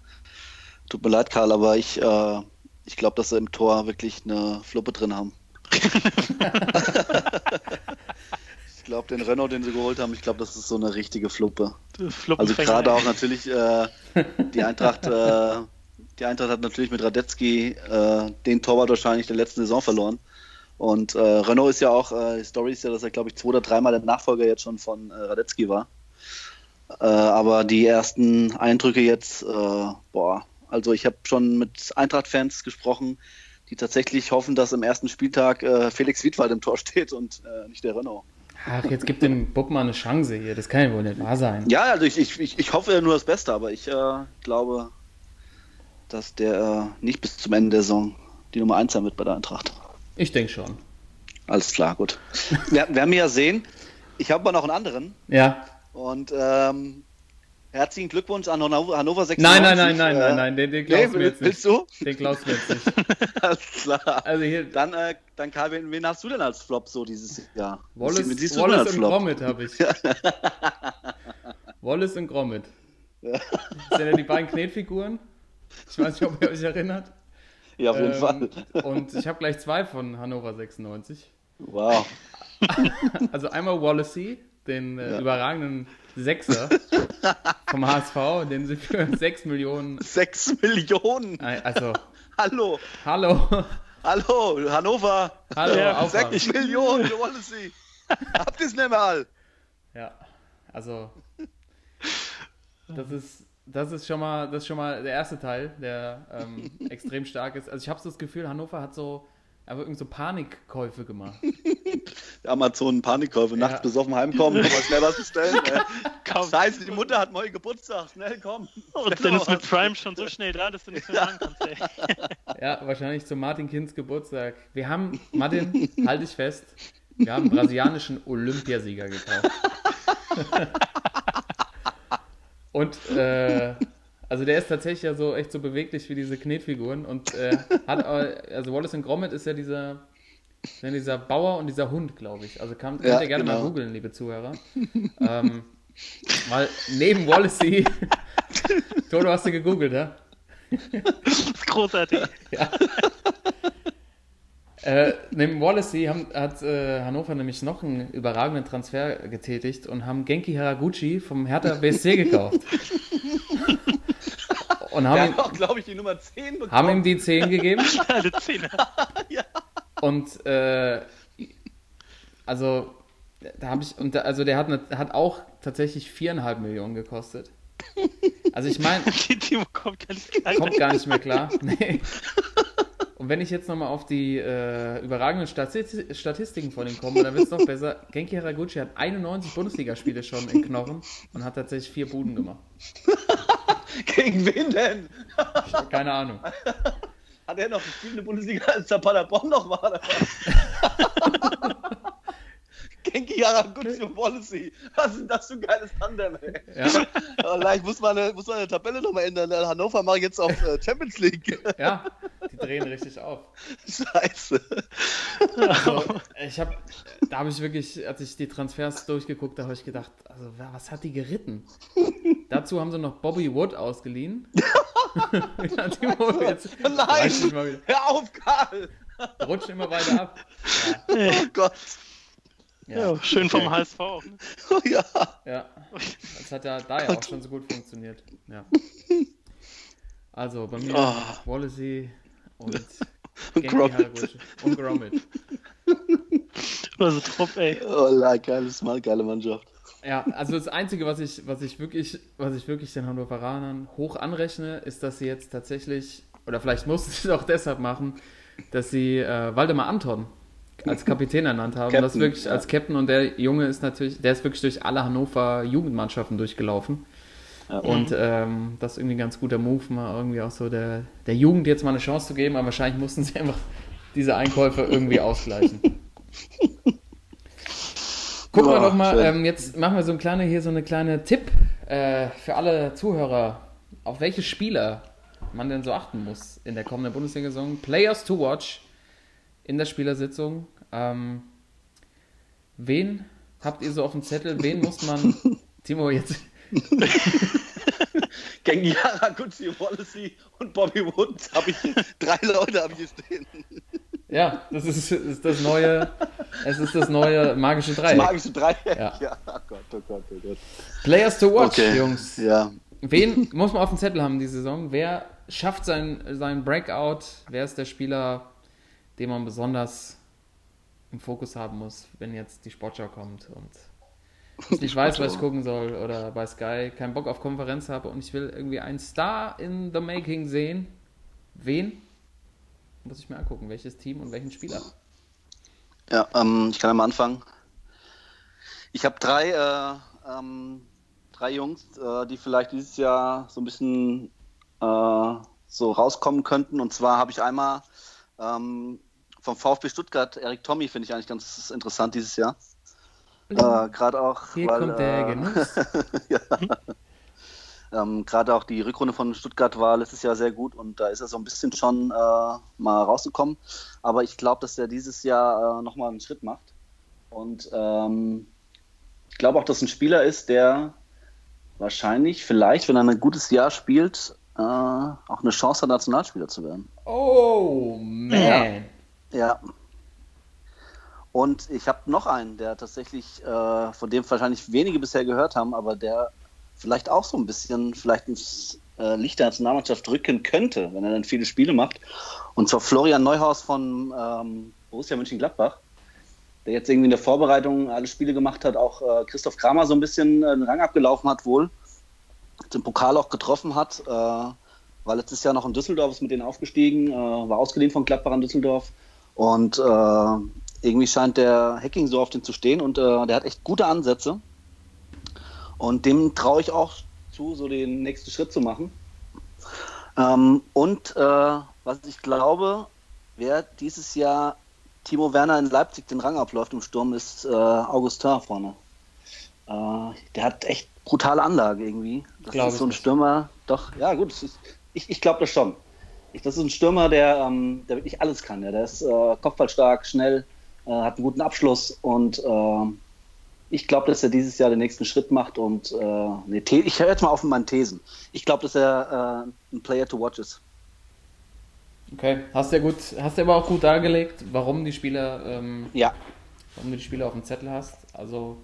Tut mir leid, Karl, aber ich, äh, ich glaube, dass sie im Tor wirklich eine Fluppe drin haben. [LAUGHS] ich glaube, den Renault, den sie geholt haben, ich glaube, das ist so eine richtige Fluppe. Also gerade auch natürlich äh, die Eintracht, äh, die Eintracht hat natürlich mit Radetzky äh, den Torwart wahrscheinlich der letzten Saison verloren. Und äh, Renault ist ja auch, äh, die Story ist ja, dass er, glaube ich, zwei oder dreimal der Nachfolger jetzt schon von äh, Radetzky war. Äh, aber die ersten Eindrücke jetzt, äh, boah, also ich habe schon mit Eintracht-Fans gesprochen, die tatsächlich hoffen, dass im ersten Spieltag äh, Felix Wiedwald im Tor [LAUGHS] steht und nicht der Renault. Ach, jetzt gibt dem Bob mal eine Chance hier. Das kann ja wohl nicht wahr sein. Ja, also ich, ich, ich hoffe ja nur das Beste, aber ich glaube, dass der nicht bis zum Ende der Saison die Nummer 1 sein wird bei der Eintracht. Ich denke schon. Alles klar, gut. [LAUGHS] wir, werden ja sehen. Ich habe mal noch einen anderen. Ja. Und ähm, herzlichen Glückwunsch an Hannover 96. Nein, nein, nein, nein, nein, nein, den, den glaubst nee, du jetzt nicht. Willst du? Den glaubst du jetzt nicht. [LAUGHS] Alles klar. Also hier, dann, äh, dann Karl, wen, wen, hast du denn als Flop so dieses Jahr? Wallace, und Gromit habe ich. [LAUGHS] Wallace und Gromit. Ja. [LAUGHS] Sind ja die beiden Knetfiguren. Ich weiß nicht, ob ihr euch erinnert. Ja, auf jeden ähm, Fall. und ich habe gleich zwei von Hannover 96. Wow. Also einmal Wallacey, den äh, ja. überragenden Sechser vom HSV, den sie für [LAUGHS] 6 Millionen. 6 Millionen? Also. Hallo. Hallo. Hallo, Hannover. Hallo, ja, 6 Millionen, Wallacey. Habt ihr es nicht mal? Ja, also. Das ist das ist schon mal, das ist schon mal der erste Teil, der ähm, [LAUGHS] extrem stark ist. Also ich habe so das Gefühl, Hannover hat so aber irgendwie so Panikkäufe gemacht. [LAUGHS] Amazon Panikkäufe, ja. nachts besoffen heimkommen, mal schnell was bestellen. [LAUGHS] Scheiße, die Mutter hat morgen Geburtstag, schnell komm. Und dann ist mit Prime schon so schnell da, dass du nichts mehr machen kannst, ey. [LAUGHS] Ja, wahrscheinlich zu Martin Kinds Geburtstag. Wir haben, Martin, halte ich fest, wir haben einen brasilianischen Olympiasieger gekauft. Und äh, also der ist tatsächlich ja so echt so beweglich wie diese Knetfiguren und äh, hat also Wallace and Gromit ist ja dieser dieser Bauer und dieser Hund, glaube ich. Also kann, könnt ja, ihr gerne genau. mal googeln, liebe Zuhörer. ähm, weil neben Wallacey, [LAUGHS] Toto, hast du gegoogelt, ja? Das ist großartig. ja. Äh, neben Wallacey haben, hat äh, Hannover nämlich noch einen überragenden Transfer getätigt und haben Genki Haraguchi vom Hertha BSC gekauft. [LAUGHS] und haben ihm, glaube ich, die Nummer 10 bekommen. Haben ihm die 10 gegeben. [LAUGHS] Alle 10. [LAUGHS] ja. Und äh, also da habe ich und da, also der hat, hat auch tatsächlich viereinhalb Millionen gekostet. Also ich meine, [LAUGHS] kommt, kommt gar nicht mehr klar. Nee. Und wenn ich jetzt nochmal auf die äh, überragenden Stati Statistiken von ihm komme, dann wird es noch besser. [LAUGHS] Genki Haraguchi hat 91 Bundesligaspiele schon in Knochen und hat tatsächlich vier Buden gemacht. [LAUGHS] Gegen wen denn? Keine Ahnung. Hat er noch gespielt in der Bundesliga, als der Paderborn noch war? [LAUGHS] Genki Haraguchi und Wallacey. Was ist denn das für ein geiles Tandem, ey? Ja. [LAUGHS] Vielleicht muss man eine, muss man eine Tabelle nochmal ändern. Hannover macht jetzt auf äh, Champions League. [LAUGHS] Ja, die drehen richtig auf. [LAUGHS] Scheiße. Also, ich habe, da habe ich wirklich, als ich die Transfers durchgeguckt habe, habe ich gedacht, also was hat die geritten? Dazu haben sie noch Bobby Wood ausgeliehen. ja, jetzt wieder. Hör auf, Karl! Rutscht immer weiter ab. Oh Gott. Ja, Ja, schön vom HSV. Ne? Oh, [LAUGHS] ja. ja. Das hat ja da ja auch schon so gut funktioniert. Ja. [LAUGHS] Also bei mir Oh. Wallacey und [LAUGHS] Und Gromit. Und Gromit. Also Trupp, ey. Oh, la, geiles Mal, geile Mannschaft. Ja, also das Einzige, was ich, was ich wirklich, was ich wirklich den Hannoveranern hoch anrechne, ist, dass sie jetzt tatsächlich, oder vielleicht mussten sie es auch deshalb machen, dass sie äh, Waldemar Anton als Kapitän ernannt haben. Captain, das wirklich als Captain und der Junge ist natürlich, der ist wirklich durch alle Hannover Jugendmannschaften durchgelaufen. Ja. Und ähm, das ist irgendwie ein ganz guter Move, mal irgendwie auch so der, der Jugend jetzt mal eine Chance zu geben, aber wahrscheinlich mussten sie einfach diese Einkäufe irgendwie ausgleichen. [LAUGHS] Gucken wir doch mal, ähm, jetzt machen wir so ein kleine, hier so eine kleine Tipp äh, für alle Zuhörer, auf welche Spieler man denn so achten muss in der kommenden Bundesliga-Saison. Players to watch in der Spielersitzung. Ähm, wen habt ihr so auf dem Zettel? Wen muss man, [LAUGHS] Timo, jetzt, [LAUGHS] Gengi Haraguchi, Wallacey und Bobby Wood habe ich drei Leute habe ich hier stehen. ja, das ist, ist das neue, es ist das neue magische Das Dreieck. magische Dreieck. Ja. Ja. Oh Gott, oh Gott, oh Gott. Players to watch, Okay. Jungs. Ja. Wen muss man auf dem Zettel haben die Saison? Wer schafft sein, sein Breakout? Wer ist der Spieler, den man besonders im Fokus haben muss, wenn jetzt die Sportschau kommt und [LAUGHS] ich nicht weiß, was ich gucken soll oder bei Sky keinen Bock auf Konferenz habe und ich will irgendwie einen Star in the Making sehen? Wen? Muss ich mir angucken, welches Team und welchen Spieler? Ja, ähm, ich kann ja mal anfangen. Ich habe drei, äh, ähm, drei Jungs, äh, die vielleicht dieses Jahr so ein bisschen äh, so rauskommen könnten. Und zwar habe ich einmal ähm, vom VfB Stuttgart, Erik Tommy, finde ich eigentlich ganz interessant dieses Jahr. Äh, Gerade auch, Hier weil, kommt der äh, Genuss. [LAUGHS] ja. ähm, Gerade auch die Rückrunde von Stuttgart war letztes Jahr sehr gut und da ist er so ein bisschen schon äh, mal rausgekommen. Aber ich glaube, dass er dieses Jahr äh, nochmal einen Schritt macht. Und ähm, ich glaube auch, dass ein Spieler ist, der wahrscheinlich, vielleicht, wenn er ein gutes Jahr spielt, äh, auch eine Chance hat, Nationalspieler zu werden. Oh, man. Ja. Und ich habe noch einen, der tatsächlich, äh, von dem wahrscheinlich wenige bisher gehört haben, aber der vielleicht auch so ein bisschen vielleicht ins äh, Licht der Nationalmannschaft rücken könnte, wenn er dann viele Spiele macht. Und zwar Florian Neuhaus von ähm, Borussia Mönchengladbach, der jetzt irgendwie in der Vorbereitung alle Spiele gemacht hat, auch äh, Christoph Kramer so ein bisschen äh, den Rang abgelaufen hat wohl, den Pokal auch getroffen hat, äh, war letztes Jahr noch in Düsseldorf, ist mit denen aufgestiegen, äh, war ausgeliehen von Gladbach an Düsseldorf und äh, irgendwie scheint der Hacking so auf den zu stehen und äh, der hat echt gute Ansätze. Und dem traue ich auch zu, so den nächsten Schritt zu machen. Ähm, und äh, was ich glaube, wer dieses Jahr Timo Werner in Leipzig den Rang abläuft im Sturm, ist äh, Augustin vorne. Äh, der hat echt brutale Anlage irgendwie. Das Glaub ist so ein. Stürmer. Doch, ja gut, ist, ich, ich glaube das schon. Ich, das ist ein Stürmer, der, ähm, der wirklich alles kann. Ja. Der ist äh, kopfballstark, schnell, äh, hat einen guten Abschluss und äh, ich glaube, dass er dieses Jahr den nächsten Schritt macht und äh, nee, The- ich höre jetzt mal auf mit meinen Thesen. Ich glaube, dass er äh, ein Player to watch ist. Okay, hast du ja gut, hast du aber auch gut dargelegt, warum die Spieler, ähm, Ja, warum du die Spieler auf dem Zettel hast. Also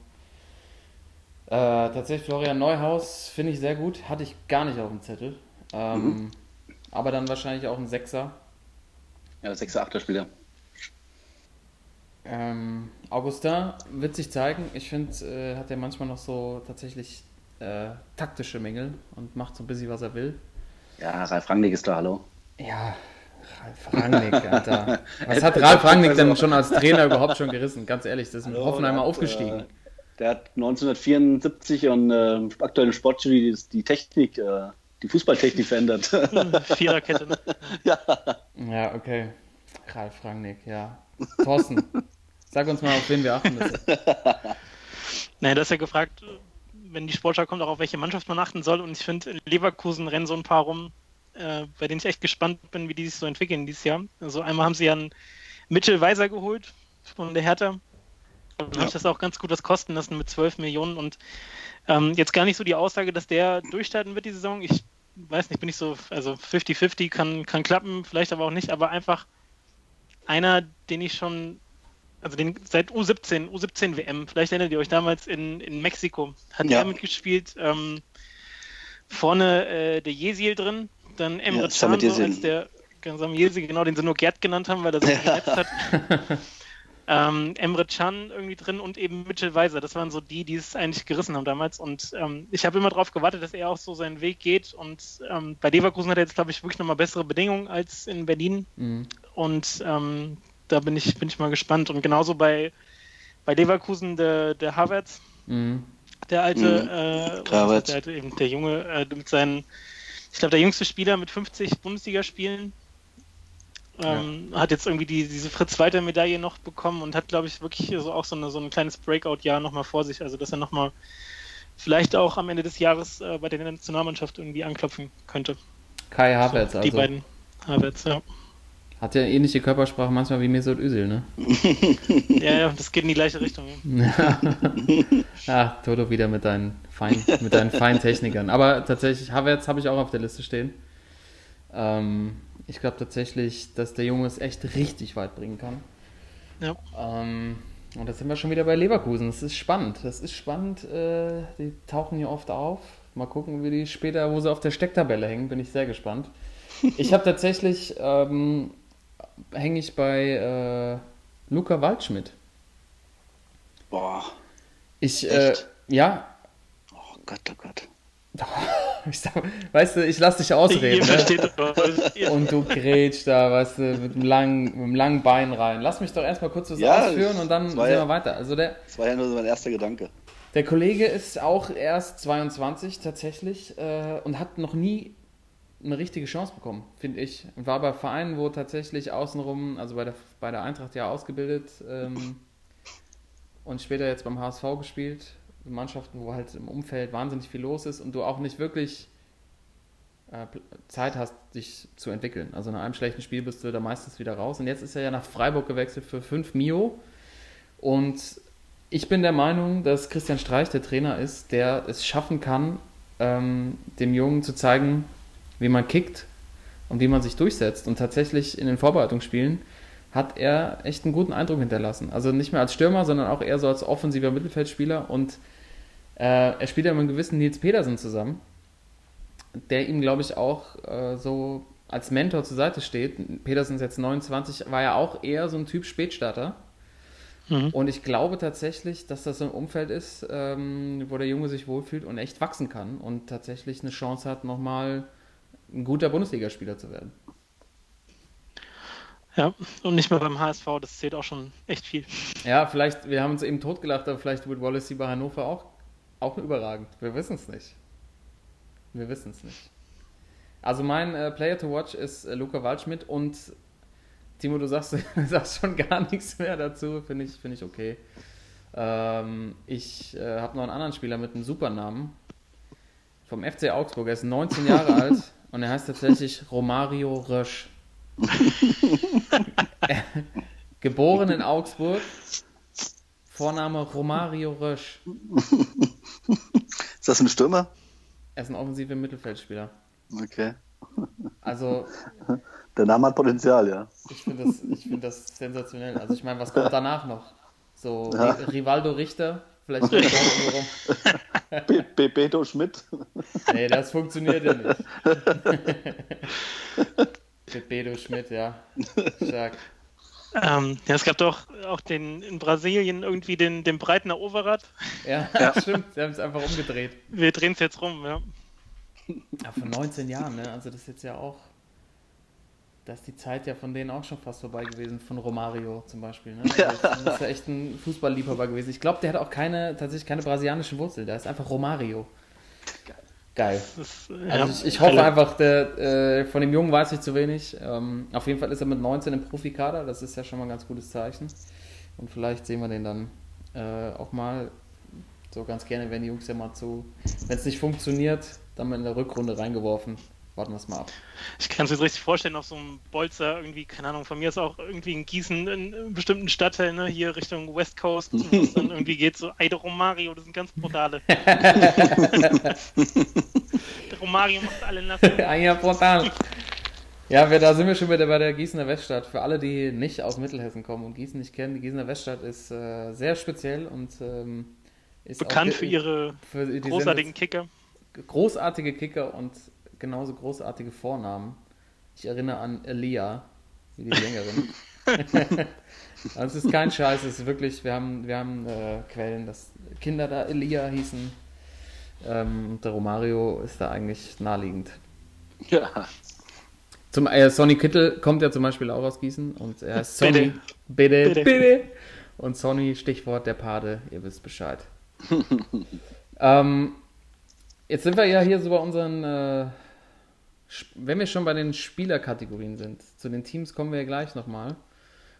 äh, tatsächlich Florian Neuhaus finde ich sehr gut, hatte ich gar nicht auf dem Zettel. Ähm, Aber dann wahrscheinlich auch ein Sechser. ja 6 8 Spieler. Ähm, Augustin wird sich zeigen. Ich finde, äh, hat er manchmal noch so tatsächlich äh, taktische Mängel und macht so ein bisschen, was er will. Ja, Ralf Rangnick ist da, hallo. Ja, Ralf Rangnick, Alter. [LAUGHS] Was hat Ralf Rangnick denn schon als Trainer überhaupt schon gerissen? Ganz ehrlich, das ist mit Hoffenheimer hat, aufgestiegen. Äh, der hat 1974 und äh, im aktuellen Sportstudio die, die Technik, äh, die Fußballtechnik [LAUGHS] verändert. [LAUGHS] Viererkette, ne? [LAUGHS] ja. Ja, okay. Ralf Rangnick, ja. Thorsten, sag uns mal, auf wen wir achten müssen. Naja, du hast ja gefragt, wenn die Sportschau kommt, auch auf welche Mannschaft man achten soll. Und ich finde, in Leverkusen rennen so ein paar rum, äh, bei denen ich echt gespannt bin, wie die sich so entwickeln dieses Jahr. Also einmal haben sie ja einen Mitchell Weiser geholt von der Hertha. Dann habe ich das auch ganz gut was kosten lassen mit 12 Millionen. Und ähm, jetzt gar nicht so die Aussage, dass der durchstarten wird die Saison. Ich weiß nicht, bin ich so, also 50-50 kann, kann klappen, vielleicht aber auch nicht, aber einfach einer, den ich schon, also den seit U17, U17 WM, vielleicht erinnert ihr euch damals in, in Mexiko, hat Ja. er mitgespielt, ähm, vorne äh, der Jesil drin, dann Emre Ja, Can als der Sam Jesil, genau, den sie nur Gerd genannt haben, weil er sich [LAUGHS] verletzt hat. [LAUGHS] ähm, Emre Can irgendwie drin und eben Mitchell Weiser. Das waren so die, die es eigentlich gerissen haben damals. Und ähm, ich habe immer darauf gewartet, dass er auch so seinen Weg geht. Und ähm, bei Leverkusen hat er jetzt, glaube ich, wirklich nochmal bessere Bedingungen als in Berlin. Mhm. Und ähm, da bin ich, bin ich mal gespannt. Und genauso bei, bei Leverkusen der, der Havertz, Mhm. der alte, Mhm. äh, der alte, eben der Junge, äh, mit seinen, ich glaube, der jüngste Spieler mit 50 Bundesligaspielen. Ähm, Hat jetzt irgendwie die, diese Fritz-Walter-Medaille noch bekommen und hat, glaube ich, wirklich so auch so, eine, so ein kleines Breakout-Jahr nochmal vor sich. Also, dass er nochmal vielleicht auch am Ende des Jahres äh, bei der Nationalmannschaft irgendwie anklopfen könnte. Kai Havertz, die also. beiden Havertz, ja. Hat ja ähnliche Körpersprache manchmal wie Mesut Özil, ne? [LAUGHS] ja, ja, das geht in die gleiche Richtung. Ja. [LAUGHS] Ja, Toto wieder mit deinen feinen, mit deinen feinen Technikern. Aber tatsächlich, Havertz habe ich auch auf der Liste stehen. Ähm, ich glaube tatsächlich, dass der Junge es echt richtig weit bringen kann. Ja. Ähm, und da sind wir schon wieder bei Leverkusen. Das ist spannend. Das ist spannend. Äh, die tauchen hier oft auf. Mal gucken, wie die später, wo sie auf der Stecktabelle hängen, bin ich sehr gespannt. Ich habe tatsächlich, ähm, hänge ich bei äh, Luca Waldschmidt. Boah, Ich, äh, ja, oh Gott, oh Gott. [LAUGHS] ich sag, weißt du, ich lass dich ausreden. Ne? Und du grätsch da, weißt du, mit einem langen, mit einem langen Bein rein. Lass mich doch erstmal kurz was Ja, ausführen und dann sehen wir ja- weiter. Also der, Das war ja nur so mein erster Gedanke. der Kollege ist auch erst 22 tatsächlich äh, und hat noch nie eine richtige Chance bekommen, finde ich. Und war bei Vereinen, wo tatsächlich außenrum, also bei der, bei der Eintracht ja ausgebildet ähm, und später jetzt beim HSV gespielt. Mannschaften, wo halt im Umfeld wahnsinnig viel los ist und du auch nicht wirklich äh, Zeit hast, dich zu entwickeln. Also nach einem schlechten Spiel bist du da meistens wieder raus. Und jetzt ist er ja nach Freiburg gewechselt für 5 Mio. Und ich bin der Meinung, dass Christian Streich der Trainer ist, der es schaffen kann, ähm, dem Jungen zu zeigen, wie man kickt und wie man sich durchsetzt. Und tatsächlich in den Vorbereitungsspielen hat er echt einen guten Eindruck hinterlassen. Also nicht mehr als Stürmer, sondern auch eher so als offensiver Mittelfeldspieler. Und äh, er spielt ja mit einem gewissen Nils Pedersen zusammen, der ihm, glaube ich, auch äh, so als Mentor zur Seite steht. Pedersen ist jetzt 29, war ja auch eher so ein Typ Spätstarter. Mhm. Und ich glaube tatsächlich, dass das so ein Umfeld ist, ähm, wo der Junge sich wohlfühlt und echt wachsen kann und tatsächlich eine Chance hat, nochmal ein guter Bundesligaspieler zu werden. Ja, und nicht mehr beim HSV, das zählt auch schon echt viel. Ja, vielleicht, wir haben uns eben totgelacht, aber vielleicht wird Wallacey bei Hannover auch, auch überragend. Wir wissen es nicht. Wir wissen es nicht. Also mein äh, Player to watch ist äh, Luca Waldschmidt und Timo, du sagst, [LAUGHS] du sagst schon gar nichts mehr dazu, finde ich, finde ich okay. Ähm, ich äh, habe noch einen anderen Spieler mit einem Supernamen vom FC Augsburg. Er ist 19 Jahre [LAUGHS] alt und er heißt tatsächlich Romario Rösch. [LAUGHS] [LAUGHS] Geboren in Augsburg, Vorname Romario Rösch. Ist das ein Stürmer? Er ist ein offensiver Mittelfeldspieler. Okay. Also, Der Name hat Potenzial, ja. ich finde das, ich find das sensationell. Also, ich meine, was kommt danach noch? So, Ja. Ri- Rivaldo Richter, vielleicht er da rum. [LAUGHS] Be Be Beto Schmidt. Nee, das funktioniert ja nicht. [LAUGHS] Mit Bedo Schmidt, ja. [LAUGHS] Stark. Ähm, ja, es gab doch auch den in Brasilien irgendwie den, den Breitner Overath. Ja, [LAUGHS] stimmt. Sie haben es einfach umgedreht. Wir drehen es jetzt rum, ja. Ja, von 19 Jahren, ne? Also, das ist jetzt ja auch. Da ist die Zeit ja von denen auch schon fast vorbei gewesen, von Romario zum Beispiel. Ne? Also, Das ist ja echt ein Fußballliebhaber gewesen. Ich glaube, der hat auch keine, tatsächlich keine brasilianischen Wurzeln. Der ist einfach Romario. Geil. Äh, Also ja, ich, ich hoffe einfach, der, äh, von dem Jungen weiß ich zu wenig. Ähm, auf jeden Fall ist er mit 19 im Profikader, das ist ja schon mal ein ganz gutes Zeichen. Und vielleicht sehen wir den dann äh, auch mal so ganz gerne, wenn die Jungs ja mal zu, wenn es nicht funktioniert, dann mal in der Rückrunde reingeworfen. Warten wir es mal ab. Ich kann es mir richtig vorstellen, auf so einem Bolzer irgendwie, keine Ahnung, von mir ist auch irgendwie in Gießen in einem bestimmten Stadtteil, ne, hier Richtung West Coast, wo es dann irgendwie geht, so Eide Romario, das sind ganz brutale. [LAUGHS] Der Romario macht alle nass. [LAUGHS] Ja, brutal. Ja, wir, da sind wir schon wieder bei der Gießener Weststadt. Für alle, die nicht aus Mittelhessen kommen und Gießen nicht kennen, die Gießener Weststadt ist äh, sehr speziell und ähm, ist Bekannt auch für ihre für großartigen Kicker. sind großartige Kicker und genauso großartige Vornamen. Ich erinnere an Elia, wie die Sängerin. [LAUGHS] [LAUGHS] also es ist kein Scheiß, es ist wirklich, wir haben, wir haben äh, Quellen, dass Kinder da Elia hießen. Ähm, der Romario ist da eigentlich naheliegend. Ja. Zum, äh, Sonny Kittel kommt ja zum Beispiel auch aus Gießen und er heißt Sonny. Bitte. Bitte, bitte. Und Sonny, Stichwort der Pade, ihr wisst Bescheid. [LAUGHS] ähm, jetzt sind wir ja hier so bei unseren, äh, wenn wir schon bei den Spielerkategorien sind, zu den Teams kommen wir ja gleich nochmal,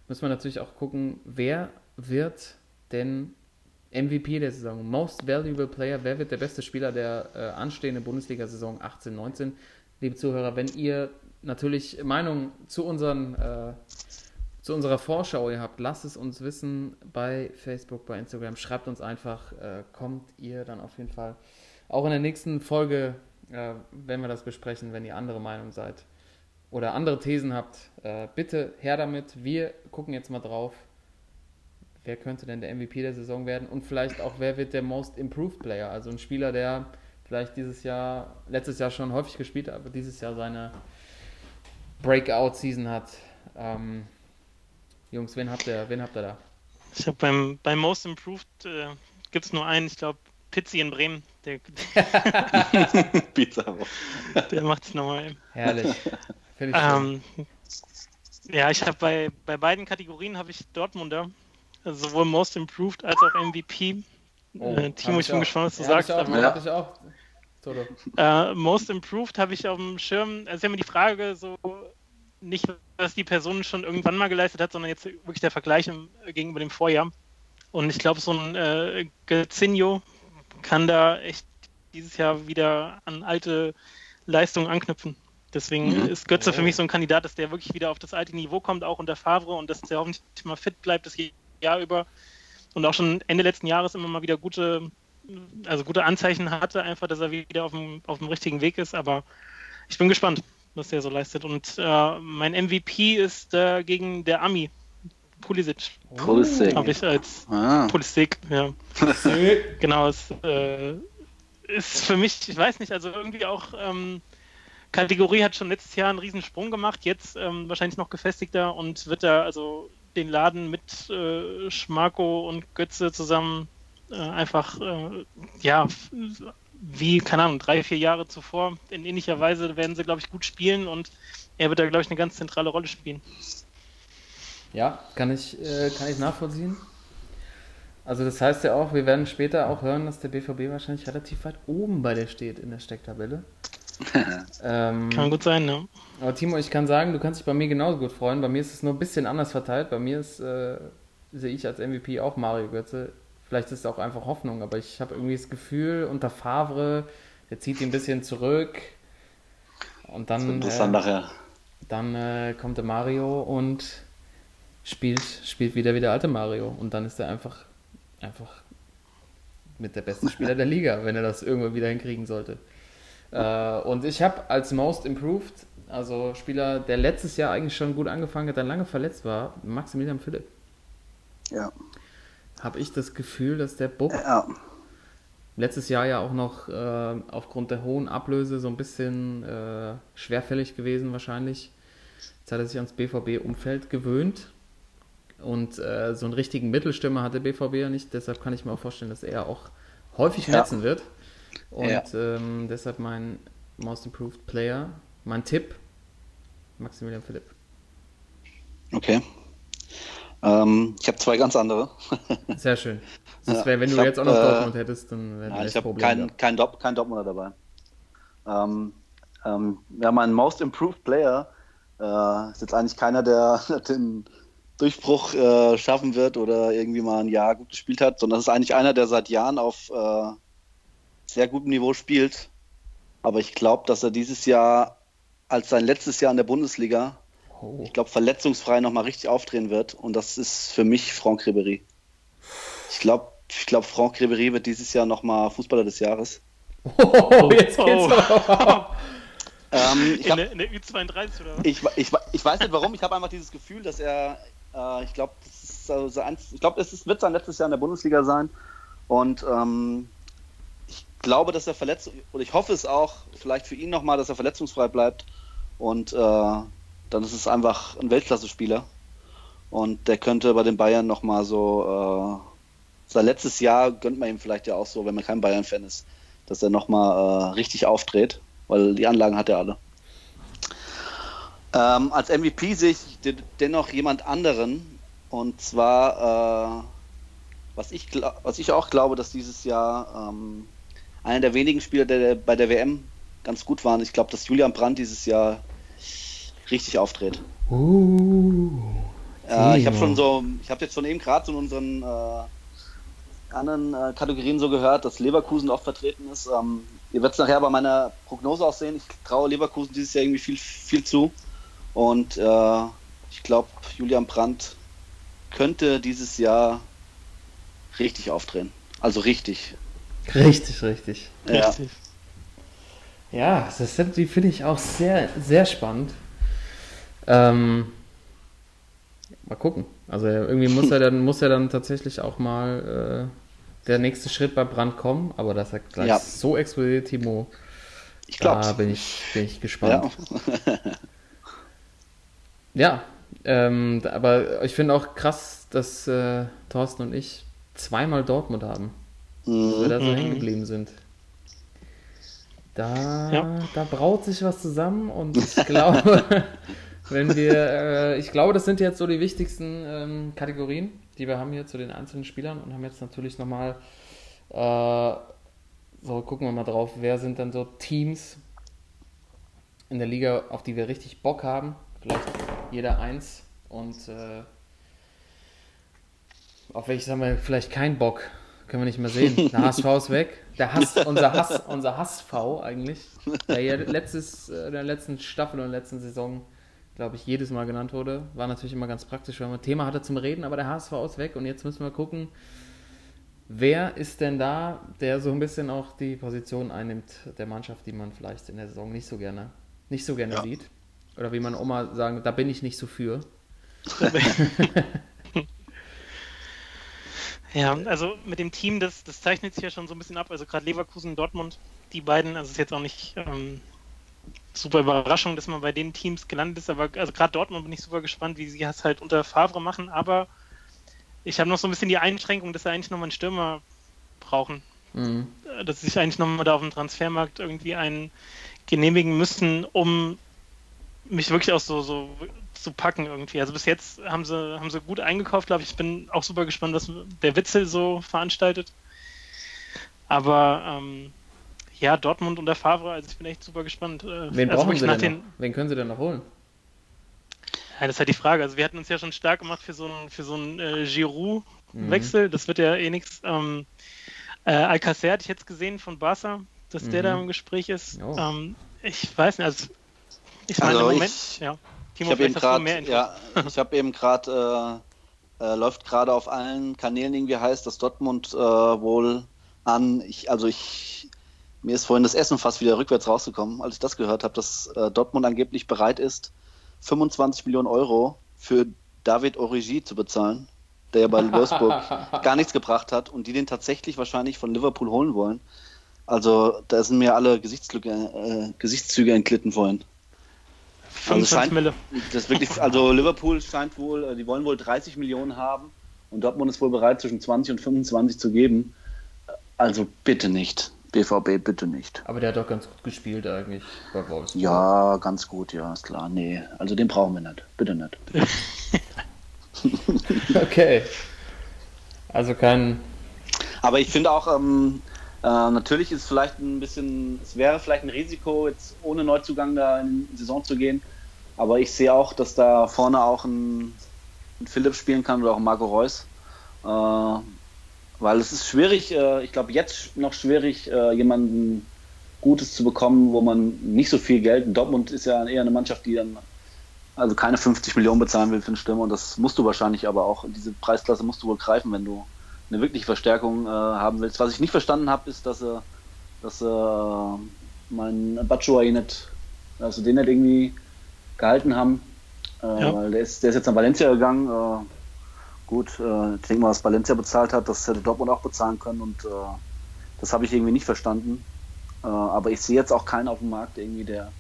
müssen wir natürlich auch gucken, wer wird denn MVP der Saison, Most Valuable Player, wer wird der beste Spieler der äh, anstehenden Bundesliga-Saison 18-19? Liebe Zuhörer, wenn ihr natürlich Meinung zu unseren äh, zu unserer Vorschau ihr habt, lasst es uns wissen bei Facebook, bei Instagram. Schreibt uns einfach, äh, kommt ihr dann auf jeden Fall auch in der nächsten Folge, äh, wenn wir das besprechen, wenn ihr andere Meinung seid oder andere Thesen habt, äh, bitte her damit. Wir gucken jetzt mal drauf, wer könnte denn der MVP der Saison werden und vielleicht auch, wer wird der Most Improved Player, also ein Spieler, der vielleicht dieses Jahr, letztes Jahr schon häufig gespielt hat, aber dieses Jahr seine Breakout-Season hat. Ähm, Jungs, wen habt ihr, wen habt ihr da? Ich habe beim, beim Most Improved äh, gibt es nur einen, ich glaube, Pizzi in Bremen. Der, [LAUGHS] Pizza. der macht es nochmal. Herrlich. Ich. Ähm, ja, ich habe bei, bei beiden Kategorien habe ich Dortmunder. Also sowohl Most Improved als auch MVP. Oh, äh, Timo, ich bin auch. gespannt, was du Ja, sagst. Hab ich auch, aber- hab ich auch. Äh, Most Improved habe ich auf dem Schirm. Es ist ja immer die Frage, so nicht, was die Person schon irgendwann mal geleistet hat, sondern jetzt wirklich der Vergleich im, gegenüber dem Vorjahr. Und ich glaube, so ein äh, Gazzino kann da echt dieses Jahr wieder an alte Leistungen anknüpfen. Deswegen Mhm. ist Götze für mich so ein Kandidat, dass der wirklich wieder auf das alte Niveau kommt, auch unter Favre und dass der hoffentlich mal fit bleibt das Jahr über und auch schon Ende letzten Jahres immer mal wieder gute, also gute Anzeichen hatte, einfach, dass er wieder auf dem, auf dem richtigen Weg ist. Aber ich bin gespannt, was der so leistet. Und äh, mein MVP ist äh, gegen der Ami, Pulisic, Pulisic. habe ich als Ah. Pulisic, ja. [LAUGHS] Genau, es äh, ist für mich, ich weiß nicht, also irgendwie auch ähm, Kategorie hat schon letztes Jahr einen riesen Sprung gemacht, jetzt ähm, wahrscheinlich noch gefestigter und wird da also den Laden mit äh, Schmarko und Götze zusammen äh, einfach, äh, ja, wie, keine Ahnung, drei, vier Jahre zuvor in ähnlicher Weise werden sie, glaube ich, gut spielen und er wird da, glaube ich, eine ganz zentrale Rolle spielen. Ja, kann ich, äh, kann ich nachvollziehen. Also das heißt ja auch, wir werden später auch hören, dass der BVB wahrscheinlich relativ weit oben bei der steht in der Stecktabelle. [LAUGHS] ähm, Kann gut sein, ne? aber Timo, ich kann sagen, du kannst dich bei mir genauso gut freuen. Bei mir ist es nur ein bisschen anders verteilt. Bei mir ist, äh, sehe ich als MVP auch Mario Götze. Vielleicht ist es auch einfach Hoffnung, aber ich habe irgendwie das Gefühl, unter Favre, der zieht ihn ein bisschen zurück. Und dann, Interessant äh, nachher. dann äh, kommt der Mario und spielt, spielt wieder wie der alte Mario. Und dann ist er einfach, einfach mit der beste Spieler der Liga, wenn er das irgendwann wieder hinkriegen sollte. Äh, und ich habe als Most Improved, also Spieler, der letztes Jahr eigentlich schon gut angefangen hat, dann lange verletzt war, Maximilian Philipp. Ja. Habe ich das Gefühl, dass der Bub ja. letztes Jahr ja auch noch äh, aufgrund der hohen Ablöse so ein bisschen äh, schwerfällig gewesen wahrscheinlich. Jetzt hat er sich ans BVB-Umfeld gewöhnt und äh, so einen richtigen Mittelstürmer hatte BVB ja nicht. Deshalb kann ich mir auch vorstellen, dass er auch häufig Ja. netzen wird. Und Ja. ähm, deshalb mein Most Improved Player, mein Tipp, Maximilian Philipp. Okay. Ähm, ich habe zwei ganz andere. [LAUGHS] Sehr schön. Das Ja, wär, wenn du hab, jetzt auch noch äh, Dortmund hättest, dann wäre das ich habe keinen kein Dop, kein Dortmunder dabei. Ähm, ähm, ja, mein Most Improved Player äh, ist jetzt eigentlich keiner, der [LAUGHS] den Durchbruch äh, schaffen wird oder irgendwie mal ein Jahr gut gespielt hat, sondern es ist eigentlich einer, der seit Jahren auf äh, sehr gutem Niveau spielt. Aber ich glaube, dass er dieses Jahr als sein letztes Jahr in der Bundesliga, Oh. ich glaube, verletzungsfrei nochmal richtig aufdrehen wird. Und das ist für mich Franck Ribéry. Ich glaube, ich glaub, Franck Ribéry wird dieses Jahr nochmal Fußballer des Jahres. Oh, jetzt geht's Oh. [LAUGHS] Ähm, ich In hab, der, in der Ü32 oder was? Ich, ich, ich weiß nicht warum, ich habe einfach dieses Gefühl, dass er, äh, ich glaube, das ist so sein, ich glaube, es wird sein letztes Jahr in der Bundesliga sein. Und ähm, ich glaube, dass er verletzt, oder ich hoffe es auch, vielleicht für ihn nochmal, dass er verletzungsfrei bleibt. Und äh, dann ist es einfach ein Weltklasse-Spieler. Und der könnte bei den Bayern nochmal so, äh, sein letztes Jahr gönnt man ihm vielleicht ja auch so, wenn man kein Bayern-Fan ist, dass er nochmal äh, richtig aufdreht, weil die Anlagen hat er alle. Ähm, als MVP sehe ich de- dennoch jemand anderen. Und zwar, äh, was, ich, was ich auch glaube, dass dieses Jahr ähm, einer der wenigen Spieler, der, der bei der WM ganz gut waren. Ich glaube, dass Julian Brandt dieses Jahr richtig auftritt. Uh. Äh, ich habe schon so, ich habe jetzt von eben gerade so in unseren äh, anderen äh, Kategorien so gehört, dass Leverkusen oft vertreten ist. Ähm, ihr werdet es nachher bei meiner Prognose auch sehen. Ich traue Leverkusen dieses Jahr irgendwie viel, viel zu. Und äh, ich glaube, Julian Brandt könnte dieses Jahr richtig aufdrehen. Also richtig. Richtig, richtig. Ja. Richtig. Ja, das finde ich auch sehr, sehr spannend. Ähm, mal gucken. Also irgendwie muss er dann, [LAUGHS] muss er dann tatsächlich auch mal äh, der nächste Schritt bei Brand kommen, aber dass er gleich Ja. so explodiert, Timo, Ich da glaube. bin ich, bin ich gespannt. Ja. [LAUGHS] Ja, ähm, aber ich finde auch krass, dass äh, Thorsten und ich zweimal Dortmund haben, dass wir Mhm. da so Mhm. hängen geblieben sind. Da, Ja. da braut sich was zusammen und ich glaube, [LAUGHS] wenn wir, äh, ich glaube, das sind jetzt so die wichtigsten ähm, Kategorien, die wir haben hier zu den einzelnen Spielern und haben jetzt natürlich nochmal, äh, so gucken wir mal drauf, wer sind dann so Teams in der Liga, auf die wir richtig Bock haben. Vielleicht jeder eins und äh, auf welches haben wir vielleicht keinen Bock. Können wir nicht mehr sehen. Der HSV ist weg. Der Hass, [LAUGHS] unser Hass, unser Hass-V eigentlich, der ja letztes, äh, in der letzten Staffel und letzten Saison, glaube ich, jedes Mal genannt wurde. War natürlich immer ganz praktisch, wenn man ein Thema hatte zum Reden, aber der HSV ist weg und jetzt müssen wir gucken, wer ist denn da, der so ein bisschen auch die Position einnimmt der Mannschaft, die man vielleicht in der Saison nicht so gerne, nicht so gerne Ja. sieht. Oder wie man Oma sagen, da bin ich nicht so für. [LAUGHS] Ja, also mit dem Team, das, das zeichnet sich ja schon so ein bisschen ab. Also gerade Leverkusen, Dortmund, die beiden, also es ist jetzt auch nicht ähm, super Überraschung, dass man bei den Teams gelandet ist, aber also gerade Dortmund bin ich super gespannt, wie sie es halt unter Favre machen, aber ich habe noch so ein bisschen die Einschränkung, dass sie eigentlich nochmal einen Stürmer brauchen. Mhm. Dass sie sich eigentlich nochmal da auf dem Transfermarkt irgendwie einen genehmigen müssen, um mich wirklich auch so, so zu packen irgendwie. Also bis jetzt haben sie, haben sie gut eingekauft, glaube ich. Ich bin auch super gespannt, was der Witzel so veranstaltet. Aber ähm, ja, Dortmund und der Favre, also ich bin echt super gespannt. Äh, Wen also brauchen sie denn den, noch? Wen können sie denn noch holen? Ja, das ist halt die Frage. Also wir hatten uns ja schon stark gemacht für so einen für so einen äh, Mhm. Giroud-Wechsel. Das wird ja eh nichts. Ähm, äh, Alcacer hatte ich jetzt gesehen von Barca, dass der Mhm. da im Gespräch ist. Oh. Ähm, ich weiß nicht, also ich meine Also Moment, ich- ja. Ich Timo, habe eben gerade, ja, ich habe eben gerade, äh, äh, läuft gerade auf allen Kanälen irgendwie heißt, dass Dortmund äh, wohl an, ich, also ich, mir ist vorhin das Essen fast wieder rückwärts rausgekommen, als ich das gehört habe, dass äh, Dortmund angeblich bereit ist, 25 Millionen Euro für David Origi zu bezahlen, der ja bei [LAUGHS] Wolfsburg gar nichts gebracht hat und die den tatsächlich wahrscheinlich von Liverpool holen wollen. Also da sind mir alle Gesichtslücke, äh, Gesichtszüge entglitten vorhin. 25 scheint- Mille. Das wirklich, [LAUGHS] also Liverpool scheint wohl, äh, die wollen wohl 30 Millionen haben und Dortmund ist wohl bereit, zwischen 20 und 25 zu geben. Also bitte nicht. BVB, bitte nicht. Aber der hat doch ganz gut gespielt eigentlich bei Wolfsburg. Ja, ganz gut, ja, ist klar. Nee, also den brauchen wir nicht. Bitte nicht. [LAUGHS] Okay. Also kein. Aber ich finde auch, ähm, äh, natürlich ist vielleicht ein bisschen, es wäre vielleicht ein Risiko, jetzt ohne Neuzugang da in die Saison zu gehen. Aber ich sehe auch, dass da vorne auch ein, ein Philipp spielen kann oder auch ein Marco Reus. Äh, weil es ist schwierig, äh, ich glaube jetzt noch schwierig, äh, jemanden Gutes zu bekommen, wo man nicht so viel Geld, Dortmund ist ja eher eine Mannschaft, die dann also keine 50 Millionen bezahlen will für eine Stimme und das musst du wahrscheinlich aber auch, diese Preisklasse musst du wohl greifen, wenn du eine wirkliche Verstärkung äh, haben willst. Was ich nicht verstanden habe, ist, dass, äh, dass äh, mein Batshuayi nicht, also den nicht irgendwie gehalten haben, äh, Ja. weil der ist, der ist jetzt nach Valencia gegangen. Äh, gut, äh, ich denke mal, was Valencia bezahlt hat, das hätte Dortmund auch bezahlen können und äh, das habe ich irgendwie nicht verstanden. Aber ich sehe jetzt auch keinen auf dem Markt, irgendwie, der,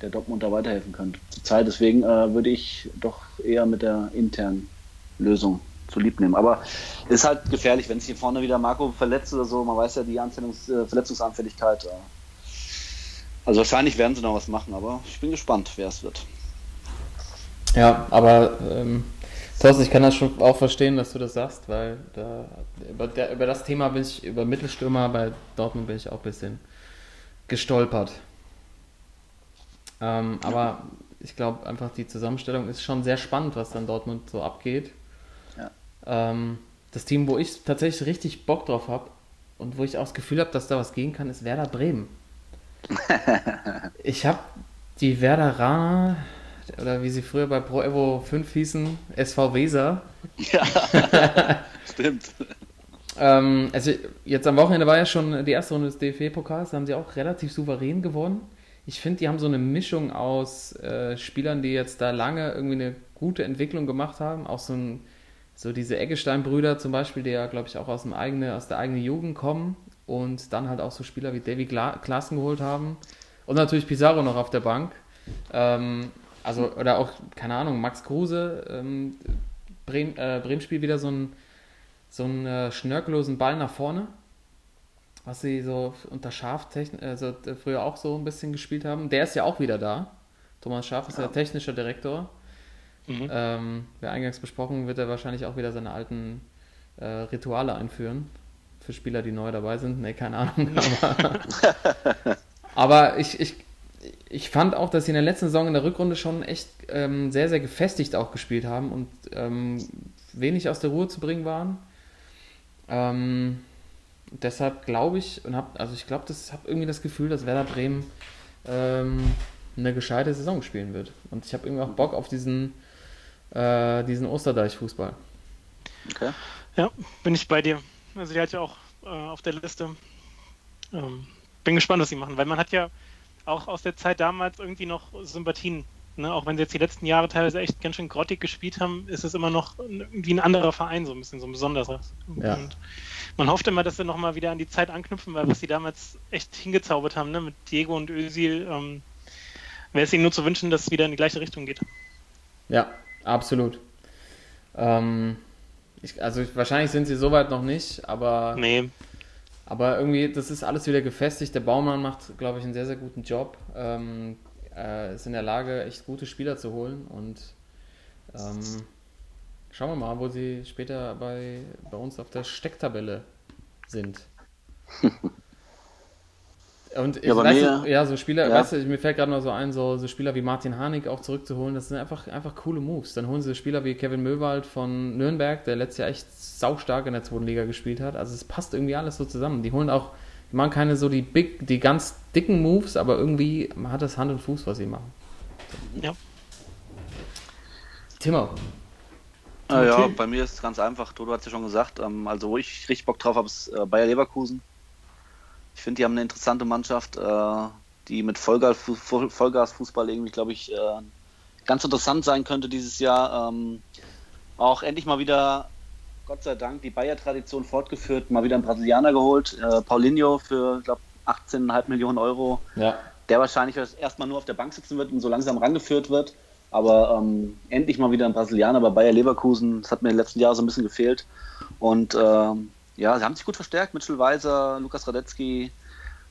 der Dortmund da weiterhelfen könnte. Zurzeit, deswegen würde ich doch eher mit der internen Lösung zu lieb nehmen. Aber ist halt gefährlich, wenn sich hier vorne wieder Marco verletzt oder so. Man weiß ja die Anzählungs äh, Verletzungsanfälligkeit. Äh. Also wahrscheinlich werden sie noch was machen, aber ich bin gespannt, wer es wird. Ja, aber ähm, Thorsten, ich kann das schon auch verstehen, dass du das sagst, weil da, über, der, über das Thema bin ich, über Mittelstürmer bei Dortmund bin ich auch ein bisschen gestolpert. Ähm, aber ich glaube einfach, die Zusammenstellung ist schon sehr spannend, was dann Dortmund so abgeht. Ähm, das Team, wo ich tatsächlich richtig Bock drauf habe und wo ich auch das Gefühl habe, dass da was gehen kann, ist Werder Bremen. [LAUGHS] ich habe die Werderaner, oder wie sie früher bei Pro Evo 5 hießen, SV Weser. Ja, [LAUGHS] stimmt. Ähm, also jetzt am Wochenende war ja schon die erste Runde des DFB-Pokals, da haben sie auch relativ souverän gewonnen. Ich finde, die haben so eine Mischung aus äh, Spielern, die jetzt da lange irgendwie eine gute Entwicklung gemacht haben, auch so, ein, so diese Eggestein-Brüder zum Beispiel, die ja, glaube ich, auch aus, dem eigene, aus der eigenen Jugend kommen und dann halt auch so Spieler wie Davy Gla Klaassen geholt haben und natürlich Pizarro noch auf der Bank. Ähm, also, oder auch, keine Ahnung, Max Kruse, ähm, Bremen, äh, Bremen spielt wieder so einen, so einen äh, schnörkellosen Ball nach vorne, was sie so unter Schaf also früher auch so ein bisschen gespielt haben. Der ist ja auch wieder da. Thomas Schaf ist ja, der technische Direktor. Mhm. Ähm, wie eingangs besprochen, wird er wahrscheinlich auch wieder seine alten äh, Rituale einführen. Für Spieler, die neu dabei sind. Ne, keine Ahnung. [LAUGHS] Aber, [LAUGHS] aber ich, ich, ich fand auch, dass sie in der letzten Saison in der Rückrunde schon echt ähm, sehr, sehr gefestigt auch gespielt haben und ähm, wenig aus der Ruhe zu bringen waren. Ähm, deshalb glaube ich und habe, also ich glaube, das habe irgendwie das Gefühl, dass Werder Bremen ähm, eine gescheite Saison spielen wird. Und ich habe irgendwie auch Bock auf diesen, äh, diesen Osterdeich-Fußball. Okay. Ja, bin ich bei dir. Also die hat ja auch äh, auf der Liste. Ähm, bin gespannt, was sie machen, weil man hat ja auch aus der Zeit damals irgendwie noch Sympathien. Ne? Auch wenn sie jetzt die letzten Jahre teilweise echt ganz schön grottig gespielt haben, ist es immer noch irgendwie ein anderer Verein, so ein bisschen so ein besonderer. Ja. Und man hofft immer, dass sie nochmal wieder an die Zeit anknüpfen, weil was sie damals echt hingezaubert haben, ne? mit Diego und Özil, ähm, wäre es ihnen nur zu wünschen, dass es wieder in die gleiche Richtung geht. Ja, absolut. Ähm, ich, also ich, wahrscheinlich sind sie soweit noch nicht, aber, Nee, aber irgendwie, das ist alles wieder gefestigt. Der Baumann macht, glaube ich, einen sehr, sehr guten Job. Ähm, äh, ist in der Lage, echt gute Spieler zu holen und ähm, schauen wir mal, wo sie später bei, bei uns auf der Stecktabelle sind. [LAUGHS] Und ich Ja, bei weiß, mir- nicht, ja, so Spieler, ja. weißt du, mir fällt gerade noch so ein, so, so Spieler wie Martin Harnik auch zurückzuholen, das sind einfach, einfach coole Moves. Dann holen sie Spieler wie Kevin Möwald von Nürnberg, der letztes Jahr echt saustark in der zweiten Liga gespielt hat. Also es passt irgendwie alles so zusammen. Die holen auch, die machen keine so die big, die ganz dicken Moves, aber irgendwie hat das Hand und Fuß, was sie machen. ja. Timo, Äh, ja, bei mir ist es ganz einfach. Dodo hat es ja schon gesagt. Ähm, also, wo ich richtig Bock drauf habe, ist äh, Bayer Leverkusen. Ich finde, die haben eine interessante Mannschaft, äh, die mit Vollgas, Fu- Vollgasfußball irgendwie, glaube ich, äh, ganz interessant sein könnte dieses Jahr. Ähm, auch endlich mal wieder, Gott sei Dank, die Bayer-Tradition fortgeführt. Mal wieder einen Brasilianer geholt. Äh, Paulinho für, ich glaube, 18,5 Millionen Euro ja, der wahrscheinlich erstmal nur auf der Bank sitzen wird und so langsam rangeführt wird. Aber ähm, endlich mal wieder ein Brasilianer bei Bayer Leverkusen. Das hat mir in den letzten Jahren so ein bisschen gefehlt. Und ähm, ja, sie haben sich gut verstärkt. Mitchell Weiser, Lukas Radetzky,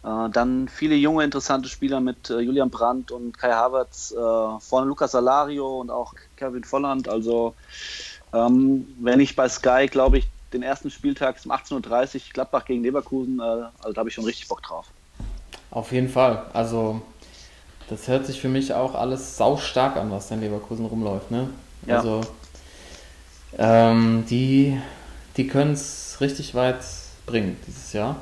äh, dann viele junge, interessante Spieler mit äh, Julian Brandt und Kai Havertz. Äh, vorne Lukas Salario und auch Kevin Volland. Also, ähm, wenn ich bei Sky, glaube ich, den ersten Spieltag um 18.30 Uhr Gladbach gegen Leverkusen, äh, also da habe ich schon richtig Bock drauf. auf jeden Fall. Also das hört sich für mich auch alles saustark an, was da in Leverkusen rumläuft. Ne? Ja. Also ähm, die, die können es richtig weit bringen dieses Jahr.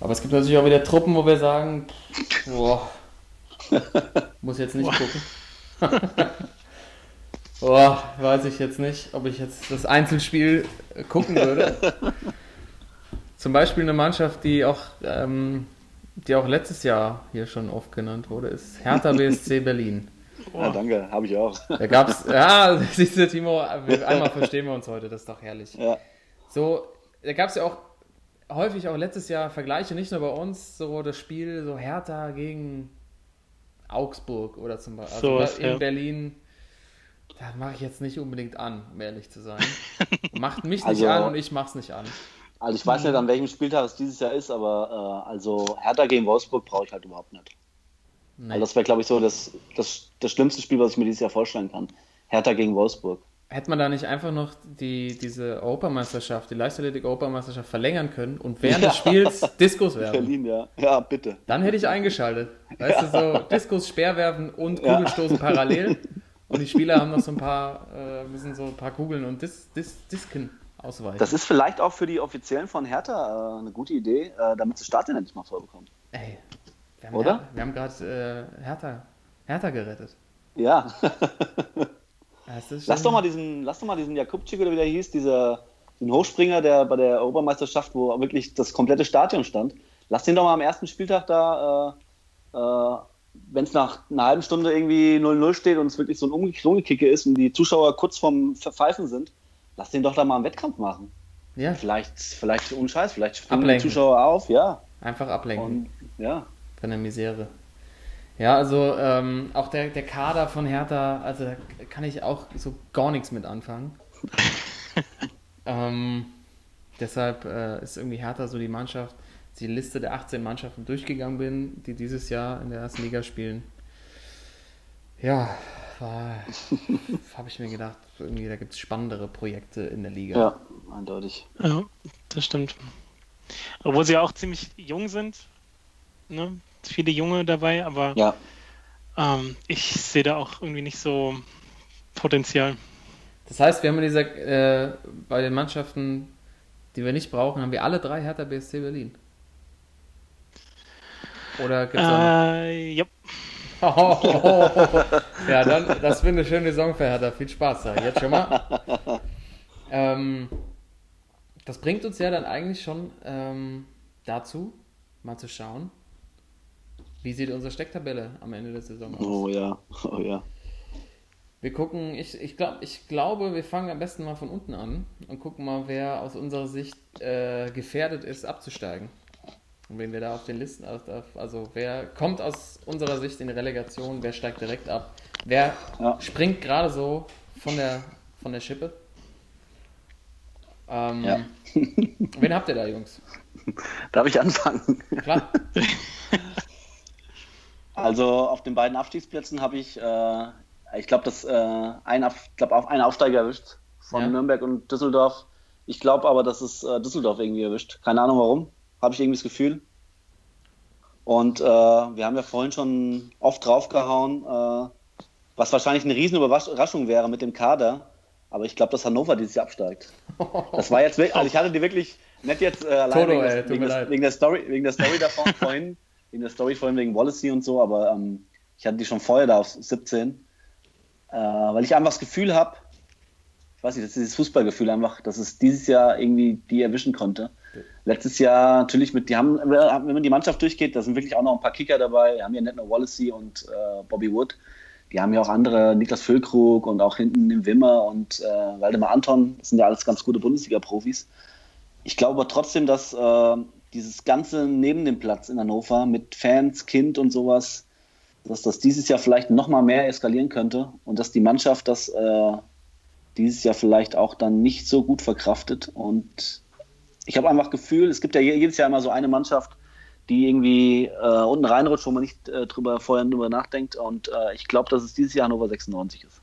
Aber es gibt natürlich auch wieder Truppen, wo wir sagen, boah, [LAUGHS] muss jetzt nicht gucken. [LAUGHS] boah, weiß ich jetzt nicht, ob ich jetzt das Einzelspiel gucken würde. [LAUGHS] Zum Beispiel eine Mannschaft, die auch, ähm, die auch letztes Jahr hier schon oft genannt wurde, ist Hertha BSC Berlin. Ja, danke, habe ich auch. Da gab's, [LAUGHS] ja, siehst du, Timo, einmal verstehen wir uns heute, das ist doch herrlich. Ja. So, da gab es ja auch häufig auch letztes Jahr Vergleiche, nicht nur bei uns, so das Spiel so Hertha gegen Augsburg oder zum Beispiel So also in ja. Berlin. Das mache ich jetzt nicht unbedingt an, um ehrlich zu sein. [LAUGHS] Macht mich nicht Also- an und ich mach's nicht an. Also ich weiß nicht, an welchem Spieltag es dieses Jahr ist, aber äh, also Hertha gegen Wolfsburg brauche ich halt überhaupt nicht. Nee. Also das wäre, glaube ich, so das, das, das schlimmste Spiel, was ich mir dieses Jahr vorstellen kann. Hertha gegen Wolfsburg. Hätte man da nicht einfach noch die, diese Europameisterschaft, die Leichtathletik-Europameisterschaft verlängern können und während des Spiels Diskus werfen? Berlin, ja. Ja, bitte. Dann hätte ich eingeschaltet. Weißt du, so Diskus, Speerwerfen und Ja. Kugelstoßen parallel. Und die Spieler haben noch so ein paar, äh, müssen so ein paar Kugeln und Dis, Dis, Disken ausweichen. Das ist vielleicht auch für die Offiziellen von Hertha äh, eine gute Idee, äh, damit sie Stadion endlich mal voll bekommen. Ey, wir haben, Oder? Her- wir haben gerade äh, Hertha, Hertha gerettet. Ja. [LAUGHS] Lass, doch mal diesen, lass doch mal diesen Jakubczyk oder wie der hieß, dieser, den Hochspringer, der bei der Europameisterschaft, wo wirklich das komplette Stadion stand. Lass den doch mal am ersten Spieltag da, äh, äh, wenn es nach einer halben Stunde irgendwie 0-0 steht und es wirklich so ein Umge- Umgekicke ist und die Zuschauer kurz vorm Verpfeifen sind, lass den doch da mal einen Wettkampf machen. Ja, Vielleicht, vielleicht ohne Scheiß, vielleicht springen die Ablenken. Zuschauer auf, ja. einfach ablenken Und, ja. Von der Misere. Ja, also ähm, auch der, der Kader von Hertha, also da kann ich auch so gar nichts mit anfangen. [LAUGHS] ähm, deshalb äh, ist irgendwie Hertha so die Mannschaft, die Liste der 18 Mannschaften durchgegangen bin, die dieses Jahr in der ersten Liga spielen. Ja, [LAUGHS] habe ich mir gedacht, irgendwie da gibt es spannendere Projekte in der Liga. Ja, eindeutig. Ja, das stimmt. Obwohl sie auch ziemlich jung sind. Ne? Viele Junge dabei, aber Ja. ähm, ich sehe da auch irgendwie nicht so Potenzial. Das heißt, wir haben in dieser, äh, bei den Mannschaften, die wir nicht brauchen, haben wir alle drei Hertha BSC Berlin. Oder gibt es Äh, ja, [LAUGHS] Ja, dann, das wird eine schöne Saison für Hertha. Viel Spaß da. Jetzt schon mal. ähm, das bringt uns ja dann eigentlich schon ähm, dazu, mal zu schauen, wie sieht unsere Stecktabelle am Ende der Saison aus. Oh ja, [LAUGHS] oh ja. Wir gucken, ich, ich, glaub, ich glaube, wir fangen am besten mal von unten an und gucken mal, wer aus unserer Sicht äh, gefährdet ist, abzusteigen. Und wenn wir da auf den Listen, also wer kommt aus unserer Sicht in die Relegation, wer steigt direkt ab, wer Ja. springt gerade so von der, von der Schippe. Ähm, Ja. Wen habt ihr da, Jungs? [LAUGHS] Darf ich anfangen? Klar. [LAUGHS] Also auf den beiden Abstiegsplätzen habe ich, äh, ich glaube, das äh, ein, glaub, auf einen Aufsteiger erwischt von Ja. Nürnberg und Düsseldorf. Ich glaube aber, dass es äh, Düsseldorf irgendwie erwischt. Keine Ahnung warum. Habe ich irgendwie das Gefühl. Und äh, wir haben ja vorhin schon oft draufgehauen, äh, was wahrscheinlich eine riesen Überraschung wäre mit dem Kader. Aber ich glaube, dass Hannover dieses Jahr absteigt. Das war jetzt wirklich, also ich hatte die wirklich nicht jetzt äh, allein Toto, wegen, ey, des, wegen der Story, wegen der Story davon [LAUGHS] vorhin, wegen der Story vorhin wegen Wallacey und so, aber ähm, ich hatte die schon vorher da auf 17, äh, weil ich einfach das Gefühl habe, ich weiß nicht, das ist dieses Fußballgefühl einfach, dass es dieses Jahr irgendwie die erwischen konnte. Letztes Jahr natürlich mit, die haben, wenn man die Mannschaft durchgeht, da sind wirklich auch noch ein paar Kicker dabei. Wir haben ja nicht nur Wallacey und äh, Bobby Wood. Die haben ja auch andere, Niklas Füllkrug und auch hinten im Wimmer und äh, Waldemar Anton. Das sind ja alles ganz gute Bundesliga-Profis. Ich glaube aber trotzdem, dass äh, dieses Ganze neben dem Platz in Hannover mit Fans, Kind und sowas, dass das dieses Jahr vielleicht noch mal mehr eskalieren könnte und dass die Mannschaft das äh, dieses Jahr vielleicht auch dann nicht so gut verkraftet. Und ich habe einfach Gefühl, es gibt ja je- jedes Jahr immer so eine Mannschaft, die irgendwie äh, unten reinrutscht, wo man nicht äh, drüber vorher drüber nachdenkt. Und äh, ich glaube, dass es dieses Jahr Hannover 96 ist.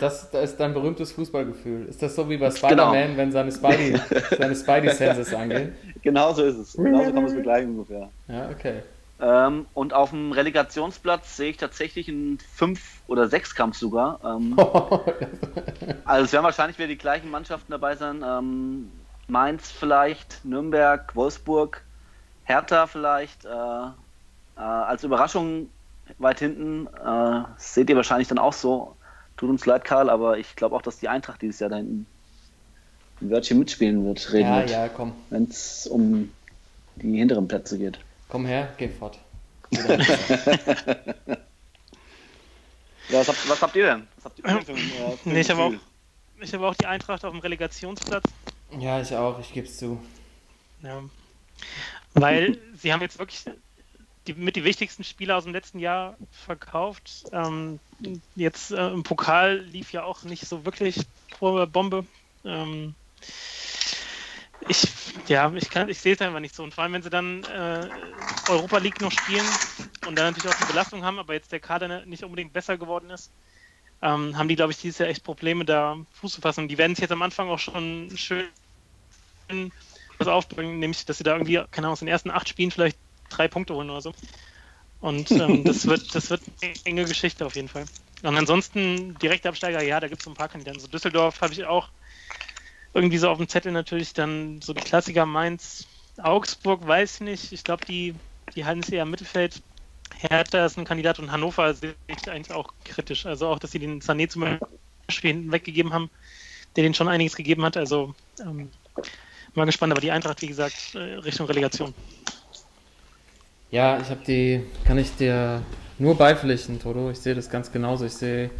Das, das ist dein berühmtes Fußballgefühl. Ist das so wie bei Spider-Man, wenn seine Spidey, [LAUGHS] seine Spidey-Senses angehen? Genau so ist es. Genau so kann man es begleichen ungefähr. Ja, okay. Ähm, und auf dem Relegationsplatz sehe ich tatsächlich einen Fünf- oder Sechs-Kampf sogar. Ähm, [LAUGHS] also es werden wahrscheinlich wieder die gleichen Mannschaften dabei sein. Ähm, Mainz vielleicht, Nürnberg, Wolfsburg. Hertha vielleicht äh, äh, als Überraschung weit hinten. Äh, seht ihr wahrscheinlich dann auch so. Tut uns leid, Karl, aber ich glaube auch, dass die Eintracht dieses Jahr da hinten ein Wörtchen mitspielen wird, reden Ja, wird, ja, komm. wenn es um die hinteren Plätze geht. Komm her, geh fort. [LAUGHS] Ja, was, habt, was habt ihr denn? Was habt ihr denn für äh, für Nee, ich habe auch, ich habe auch die Eintracht auf dem Relegationsplatz. Ja, ich auch, ich geb's zu. Ja. Weil sie haben jetzt wirklich die, mit die wichtigsten Spieler aus dem letzten Jahr verkauft. Ähm, jetzt äh, im Pokal lief ja auch nicht so wirklich Bombe. Ähm, ich, ja, ich, ich sehe es einfach nicht so. Und vor allem, wenn sie dann äh, Europa League noch spielen und dann natürlich auch die Belastung haben, aber jetzt der Kader nicht unbedingt besser geworden ist, ähm, haben die, glaube ich, dieses Jahr echt Probleme, da Fuß zu fassen. Und die werden sich jetzt am Anfang auch schon schön was aufbringen, nämlich, dass sie da irgendwie, keine Ahnung, aus den ersten acht Spielen vielleicht drei Punkte holen oder so. Und ähm, [LAUGHS] das wird, das wird eine enge Geschichte auf jeden Fall. Und ansonsten direkte Absteiger, ja, da gibt es so ein paar Kandidaten. So Düsseldorf habe ich auch irgendwie so auf dem Zettel natürlich dann so die Klassiker Mainz, Augsburg, weiß ich nicht. Ich glaube, die, die halten es eher im Mittelfeld. Hertha ist ein Kandidat und Hannover sehe ich eigentlich auch kritisch. Also auch, dass sie den Sané zum Beispiel hinten weggegeben haben, der den schon einiges gegeben hat. Also ähm, mal gespannt, aber die Eintracht, wie gesagt, äh, Richtung Relegation. Ja, ich habe die, kann ich dir nur beipflichten, Toto. Ich sehe das ganz genauso. Ich sehe,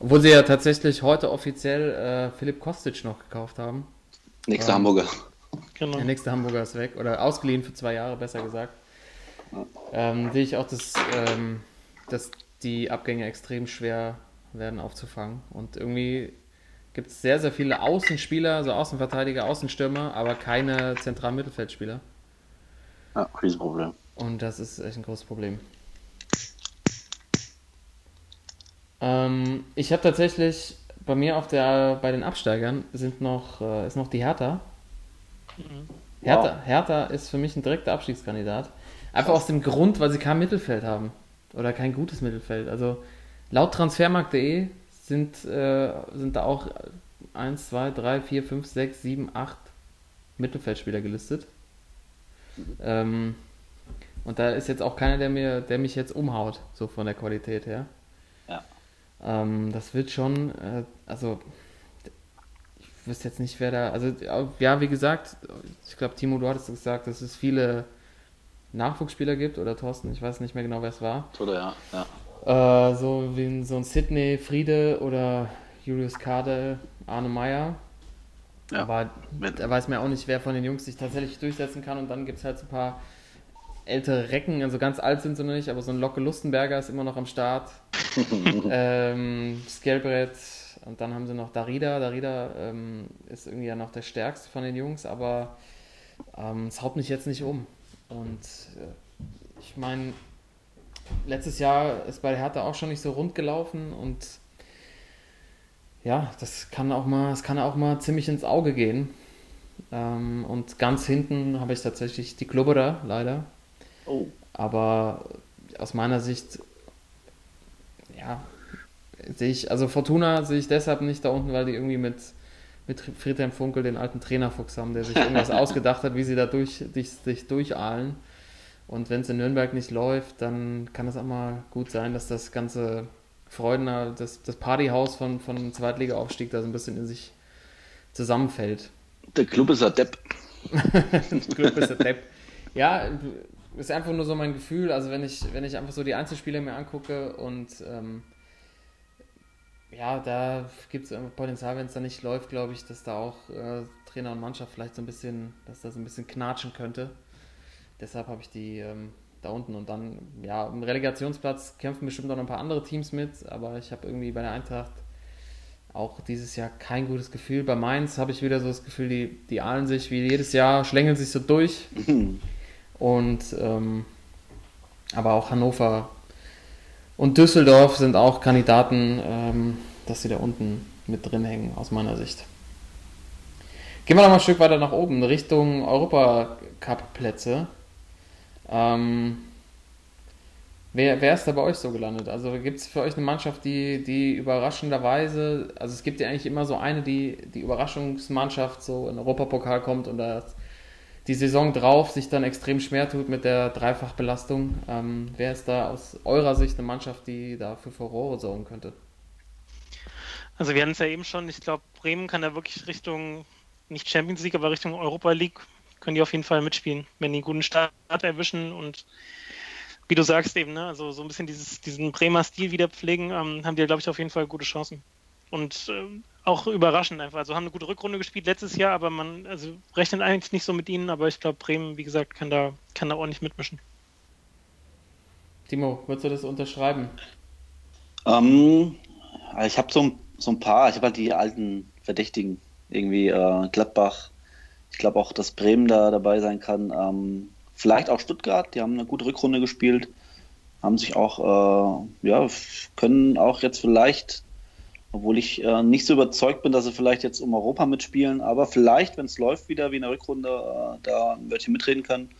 obwohl sie ja tatsächlich heute offiziell äh, Philipp Kostic noch gekauft haben. Nächster Ja. Hamburger. Genau. Der nächste Hamburger ist weg oder ausgeliehen für zwei Jahre, besser gesagt. Ähm, sehe ich auch, dass, ähm, dass die Abgänge extrem schwer werden aufzufangen. Und irgendwie gibt es sehr, sehr viele Außenspieler, also Außenverteidiger, Außenstürmer, aber keine zentralen Mittelfeldspieler. Ja, Riesenproblem. Und das ist echt ein großes Problem. Ähm, ich habe tatsächlich bei mir auf der bei den Absteigern sind noch äh, ist noch die Hertha. Hertha, Wow. Hertha ist für mich ein direkter Abstiegskandidat. Einfach aus dem Grund, weil sie kein Mittelfeld haben. Oder kein gutes Mittelfeld. Also laut transfermarkt.de sind, äh, sind da auch 1, 2, 3, 4, 5, 6, 7, 8 Mittelfeldspieler gelistet. Ähm, und da ist jetzt auch keiner, der mir, der mich jetzt umhaut, so von der Qualität her. Ja. Ähm, das wird schon, äh, also ich wüsste jetzt nicht, wer da, also ja, wie gesagt, ich glaube, Timo, du hattest gesagt, dass es viele Nachwuchsspieler gibt, oder Thorsten, ich weiß nicht mehr genau, wer es war. Oder ja. ja. Äh, so wie so ein Sydney Friede oder Julius Kade, Arne Meyer. Ja. Aber da weiß man ja auch nicht, wer von den Jungs sich tatsächlich durchsetzen kann. Und dann gibt es halt so ein paar ältere Recken, also ganz alt sind sie noch nicht, aber so ein Locke Lustenberger ist immer noch am Start. [LAUGHS] ähm, Skelbrett und dann haben sie noch Darida. Darida ähm, ist irgendwie ja noch der stärkste von den Jungs, aber ähm, es haut mich jetzt nicht um. Und äh, ich meine, letztes Jahr ist bei der Hertha auch schon nicht so rund gelaufen und ja, das kann auch mal, es kann auch mal ziemlich ins Auge gehen. Ähm, und ganz hinten habe ich tatsächlich die Klubberer, leider. Oh. Aber aus meiner Sicht, ja, sehe ich, also Fortuna sehe ich deshalb nicht da unten, weil die irgendwie mit, mit Friedhelm Funkel den alten Trainerfuchs haben, der sich irgendwas [LAUGHS] ausgedacht hat, wie sie da durch, sich durchahlen. Und wenn es in Nürnberg nicht läuft, dann kann es auch mal gut sein, dass das ganze Freudener, das, das Partyhaus von, von dem Zweitliga-Aufstieg da so ein bisschen in sich zusammenfällt. Der Club ist ein Depp. Glück bist du Depp. Ja, ist einfach nur so mein Gefühl. Also wenn ich, wenn ich einfach so die Einzelspiele mir angucke und ähm, ja, da gibt es Potenzial, wenn es da nicht läuft, glaube ich, dass da auch äh, Trainer und Mannschaft vielleicht so ein bisschen, dass da ein bisschen knatschen könnte. Deshalb habe ich die ähm, da unten und dann, ja, im Relegationsplatz kämpfen bestimmt auch noch ein paar andere Teams mit, aber ich habe irgendwie bei der Eintracht auch dieses Jahr kein gutes Gefühl. Bei Mainz habe ich wieder so das Gefühl, die, die ahlen sich wie jedes Jahr, schlängeln sich so durch. [LAUGHS] Und ähm, aber auch Hannover und Düsseldorf sind auch Kandidaten, ähm, dass sie da unten mit drin hängen, aus meiner Sicht. Gehen wir noch mal ein Stück weiter nach oben, Richtung Europacup-Plätze. Ähm, wer, wer ist da bei euch so gelandet? Also gibt es für euch eine Mannschaft, die, die überraschenderweise, also es gibt ja eigentlich immer so eine, die die Überraschungsmannschaft so in Europapokal kommt und das die Saison drauf sich dann extrem schwer tut mit der Dreifachbelastung. Ähm, wer ist da aus eurer Sicht eine Mannschaft, die da für Furore sorgen könnte? Also wir hatten es ja eben schon, ich glaube, Bremen kann da wirklich Richtung, nicht Champions League, aber Richtung Europa League, können die auf jeden Fall mitspielen, wenn die einen guten Start erwischen und wie du sagst eben, ne, also so ein bisschen dieses, diesen Bremer Stil wieder pflegen, ähm, haben die, glaube ich, auf jeden Fall gute Chancen. Und ähm, auch überraschend einfach. Also haben eine gute Rückrunde gespielt letztes Jahr, aber man also rechnet eigentlich nicht so mit ihnen, aber ich glaube, Bremen, wie gesagt, kann da, kann da ordentlich mitmischen. Timo, würdest du das unterschreiben? Ähm, ich habe so, so ein paar, ich habe halt die alten Verdächtigen, irgendwie äh, Gladbach, ich glaube auch, dass Bremen da dabei sein kann. Ähm, vielleicht auch Stuttgart, die haben eine gute Rückrunde gespielt, haben sich auch, äh, ja, können auch jetzt vielleicht obwohl ich äh, nicht so überzeugt bin, dass sie vielleicht jetzt um Europa mitspielen, aber vielleicht, wenn es läuft wieder wie in der Rückrunde, äh, da Wörtchen mitreden können.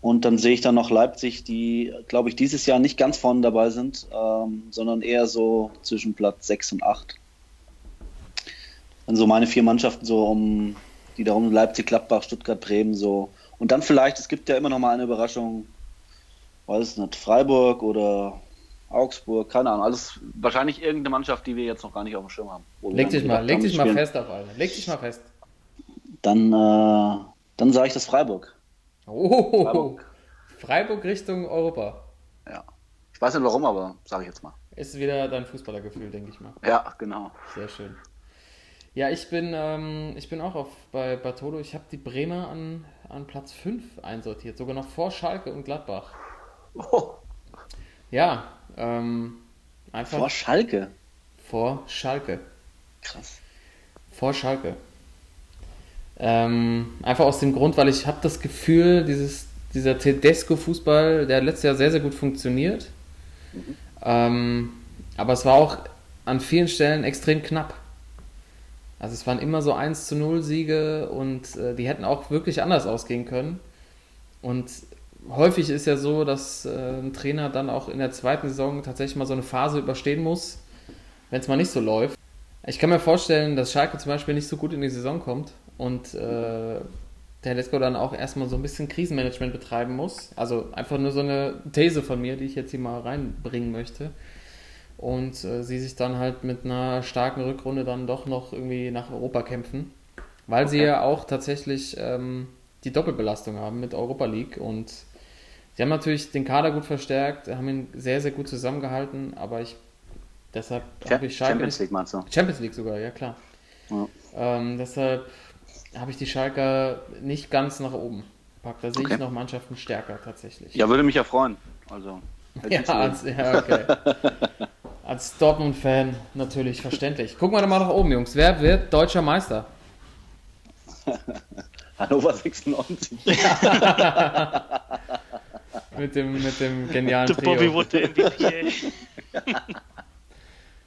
Und dann sehe ich dann noch Leipzig, die, glaube ich, dieses Jahr nicht ganz vorne dabei sind, ähm, sondern eher so zwischen Platz 6 und 8. Dann so meine vier Mannschaften so um, die darum Leipzig, Gladbach, Stuttgart, Bremen so. Und dann vielleicht, es gibt ja immer noch mal eine Überraschung, weiß nicht, Freiburg oder Augsburg, keine Ahnung, alles wahrscheinlich irgendeine Mannschaft, die wir jetzt noch gar nicht auf dem Schirm haben. Leg dich mal, leg dich mal fest auf eine. Leg dich mal fest. Dann, äh, dann sage ich das Freiburg. Oh, Freiburg. Freiburg Richtung Europa. Ja. Ich weiß nicht warum, aber sage ich jetzt mal. Ist wieder dein Fußballergefühl, denke ich mal. Ja, genau. Sehr schön. Ja, ich bin, ähm, ich bin auch auf, bei Bartolo. Ich habe die Bremer an, an Platz 5 einsortiert, sogar noch vor Schalke und Gladbach. Oh. Ja, ähm, einfach. Vor Schalke? Vor Schalke. Krass. Vor Schalke. Ähm, einfach aus dem Grund, weil ich habe das Gefühl, dieses, dieser Tedesco-Fußball, der hat letztes Jahr sehr, sehr gut funktioniert. Mhm. Ähm, aber es war auch an vielen Stellen extrem knapp. Also es waren immer so 1 zu 0 Siege und äh, die hätten auch wirklich anders ausgehen können. Und häufig ist ja so, dass äh, ein Trainer dann auch in der zweiten Saison tatsächlich mal so eine Phase überstehen muss, wenn es mal nicht so läuft. Ich kann mir vorstellen, dass Schalke zum Beispiel nicht so gut in die Saison kommt und äh, der Lesko dann auch erstmal so ein bisschen Krisenmanagement betreiben muss. Also einfach nur so eine These von mir, die ich jetzt hier mal reinbringen möchte. Und äh, sie sich dann halt mit einer starken Rückrunde dann doch noch irgendwie nach Europa kämpfen. Weil okay. sie ja auch tatsächlich ähm, die Doppelbelastung haben mit Europa League und Sie haben natürlich den Kader gut verstärkt, haben ihn sehr, sehr gut zusammengehalten, aber ich deshalb habe ich Schalke. Champions League meinst du? Champions League sogar, ja klar. Ja. Ähm, deshalb habe ich die Schalker nicht ganz nach oben gepackt. Da sehe okay. ich noch Mannschaften stärker tatsächlich. Ja, würde mich ja freuen. Also, ja, als, ja, okay. [LAUGHS] als Dortmund-Fan natürlich verständlich. Gucken wir doch mal nach oben, Jungs. Wer wird deutscher Meister? [LAUGHS] Hannover 96. [LAUGHS] mit, dem, mit dem genialen der Trio. Bobby Wood, der MVP, ey.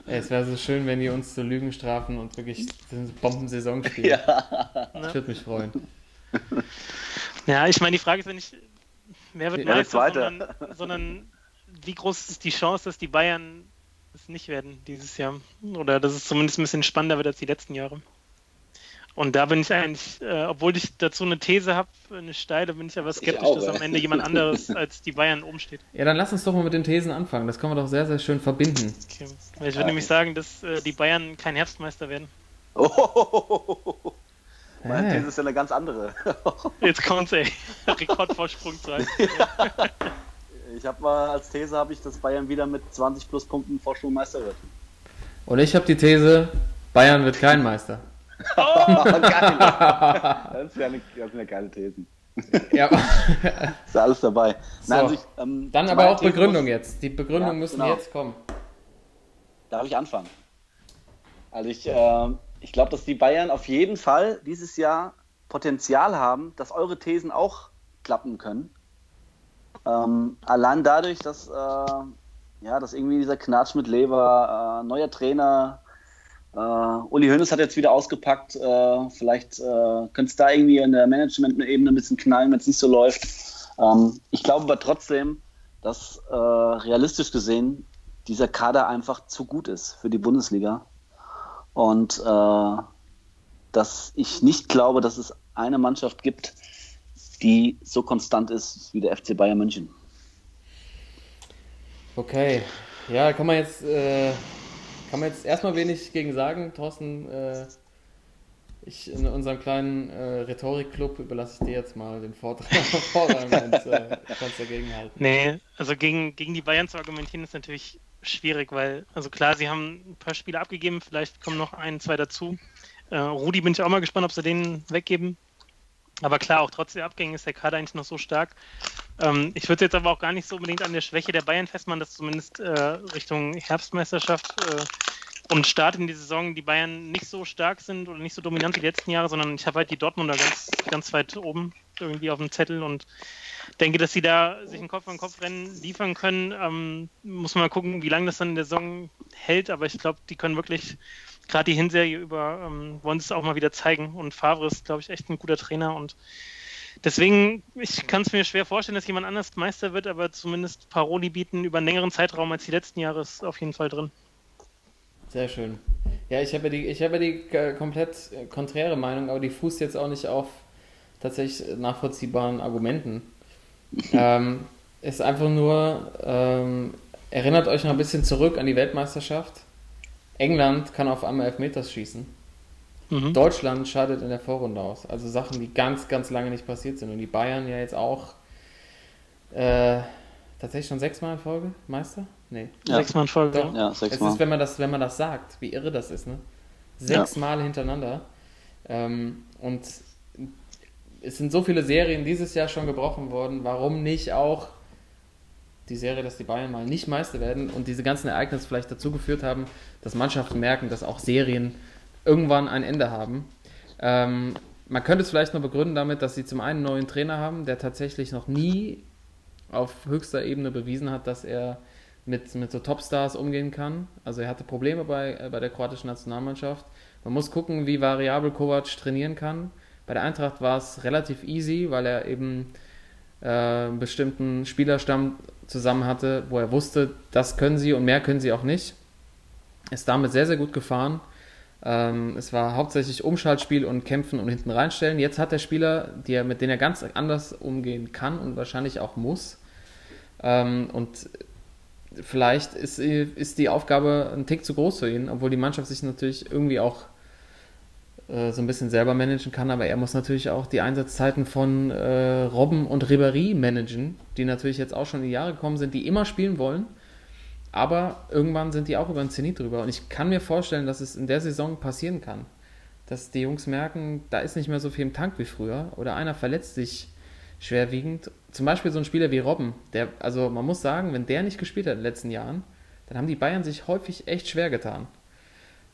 es wäre so schön, wenn die uns zu Lügen strafen und wirklich eine Bombensaison spielen. Ja. Ich würde mich freuen. Ja, ich meine, die Frage ist, wenn ich, wer wird ja, Meister, sondern, sondern wie groß ist die Chance, dass die Bayern es nicht werden dieses Jahr? Oder dass es zumindest ein bisschen spannender wird als die letzten Jahre? Und da bin ich eigentlich, äh, obwohl ich dazu eine These habe, eine steile, bin ich aber skeptisch, auch, dass am Ende jemand anderes [LAUGHS] als die Bayern oben steht. Ja, dann lass uns doch mal mit den Thesen anfangen. Das können wir doch sehr, sehr schön verbinden. Okay. Ich würde ja. nämlich sagen, dass äh, die Bayern kein Herbstmeister werden. Oh, meine These ist ja eine ganz andere. [LAUGHS] Jetzt kommt's, ey. [LAUGHS] Rekordvorsprung zu Ich habe mal als These, habe ich, dass Bayern wieder mit 20 plus Punkten Vorsprung Meister wird. Und ich habe die These, Bayern wird kein Meister. Oh, [LAUGHS] geil. Das ist eine, das eine geile Thesen. Ja. [LAUGHS] ist alles dabei. So. Nein, also ich, ähm, Dann aber auch These Begründung muss, jetzt. Die Begründung ja, müssen genau. jetzt kommen. Darf ich anfangen? Also ich, äh, ich glaube, dass die Bayern auf jeden Fall dieses Jahr Potenzial haben, dass eure Thesen auch klappen können. Ähm, allein dadurch, dass, äh, ja, dass irgendwie dieser Knatsch mit Lever, äh, neuer Trainer, Uh, Uli Hoeneß hat jetzt wieder ausgepackt. Uh, vielleicht uh, könnte es da irgendwie in der Management-Ebene ein bisschen knallen, wenn es nicht so läuft. Um, ähm, ich glaube aber trotzdem, dass realistisch gesehen dieser Kader einfach zu gut ist für die Bundesliga. Und dass ich nicht glaube, dass es eine Mannschaft gibt, die so konstant ist wie der FC Bayern München. Okay, ja, kann man jetzt, äh, kann man jetzt erstmal wenig gegen sagen, Thorsten. Äh, ich in unserem kleinen äh, Rhetorikclub überlasse ich dir jetzt mal den Vortrag [LAUGHS] und äh, kannst dagegen halten. Nee, also gegen, gegen die Bayern zu argumentieren ist natürlich schwierig, weil, also klar, sie haben ein paar Spiele abgegeben, vielleicht kommen noch ein, zwei dazu. Äh, Rudi bin ich auch mal gespannt, ob sie den weggeben. Aber klar, auch trotz der Abgänge ist der Kader eigentlich noch so stark. Ähm, ich würde jetzt aber auch gar nicht so unbedingt an der Schwäche der Bayern festmachen, dass zumindest äh, Richtung Herbstmeisterschaft äh, und Start in die Saison die Bayern nicht so stark sind oder nicht so dominant wie die letzten Jahre, sondern ich habe halt die Dortmunder ganz, ganz weit oben irgendwie auf dem Zettel und denke, dass sie da sich ein Kopf an Kopf Rennen liefern können. Ähm, muss man mal gucken, wie lange das dann in der Saison hält, aber ich glaube, die können wirklich gerade die Hinserie über ähm, wollen es auch mal wieder zeigen und Favre ist, glaube ich, echt ein guter Trainer und Deswegen, ich kann es mir schwer vorstellen, dass jemand anders Meister wird, aber zumindest Paroli bieten über einen längeren Zeitraum als die letzten Jahre ist auf jeden Fall drin. Sehr schön. Ja, ich habe ja die, ich habe die äh, komplett äh, konträre Meinung, aber die fußt jetzt auch nicht auf tatsächlich nachvollziehbaren Argumenten. [LAUGHS] ähm, ist einfach nur, ähm, erinnert euch noch ein bisschen zurück an die Weltmeisterschaft. England kann auf einmal Elfmeters schießen. Mhm. Deutschland scheidet in der Vorrunde aus. Also Sachen, die ganz, ganz lange nicht passiert sind. Und die Bayern ja jetzt auch äh, tatsächlich schon sechsmal in Folge Meister? Nee. Ja. Sechsmal in Folge. Doch. Ja, sechsmal. Es ist, wenn man, das, wenn man das sagt, wie irre das ist, ne? Sechsmal ja. hintereinander. Ähm, und es sind so viele Serien dieses Jahr schon gebrochen worden. Warum nicht auch die Serie, dass die Bayern mal nicht Meister werden und diese ganzen Ereignisse vielleicht dazu geführt haben, dass Mannschaften merken, dass auch Serien irgendwann ein Ende haben. Ähm, man könnte es vielleicht noch begründen damit, dass sie zum einen einen neuen Trainer haben, der tatsächlich noch nie auf höchster Ebene bewiesen hat, dass er mit, mit so Topstars umgehen kann. Also er hatte Probleme bei, äh, bei der kroatischen Nationalmannschaft. Man muss gucken, wie variabel Kovac trainieren kann. Bei der Eintracht war es relativ easy, weil er eben äh, einen bestimmten Spielerstamm zusammen hatte, wo er wusste, das können sie und mehr können sie auch nicht. Ist damit sehr, sehr gut gefahren. Ähm, es war hauptsächlich Umschaltspiel und Kämpfen und hinten reinstellen. Jetzt hat der Spieler, er, mit denen er ganz anders umgehen kann und wahrscheinlich auch muss. Ähm, und vielleicht ist, ist die Aufgabe ein Tick zu groß für ihn, obwohl die Mannschaft sich natürlich irgendwie auch äh, so ein bisschen selber managen kann, aber er muss natürlich auch die Einsatzzeiten von äh, Robben und Ribéry managen, die natürlich jetzt auch schon in die Jahre gekommen sind, die immer spielen wollen aber irgendwann sind die auch über den Zenit drüber. Und ich kann mir vorstellen, dass es in der Saison passieren kann. Dass die Jungs merken, da ist nicht mehr so viel im Tank wie früher. Oder einer verletzt sich schwerwiegend. Zum Beispiel so ein Spieler wie Robben. Der, also man muss sagen, wenn der nicht gespielt hat in den letzten Jahren, dann haben die Bayern sich häufig echt schwer getan.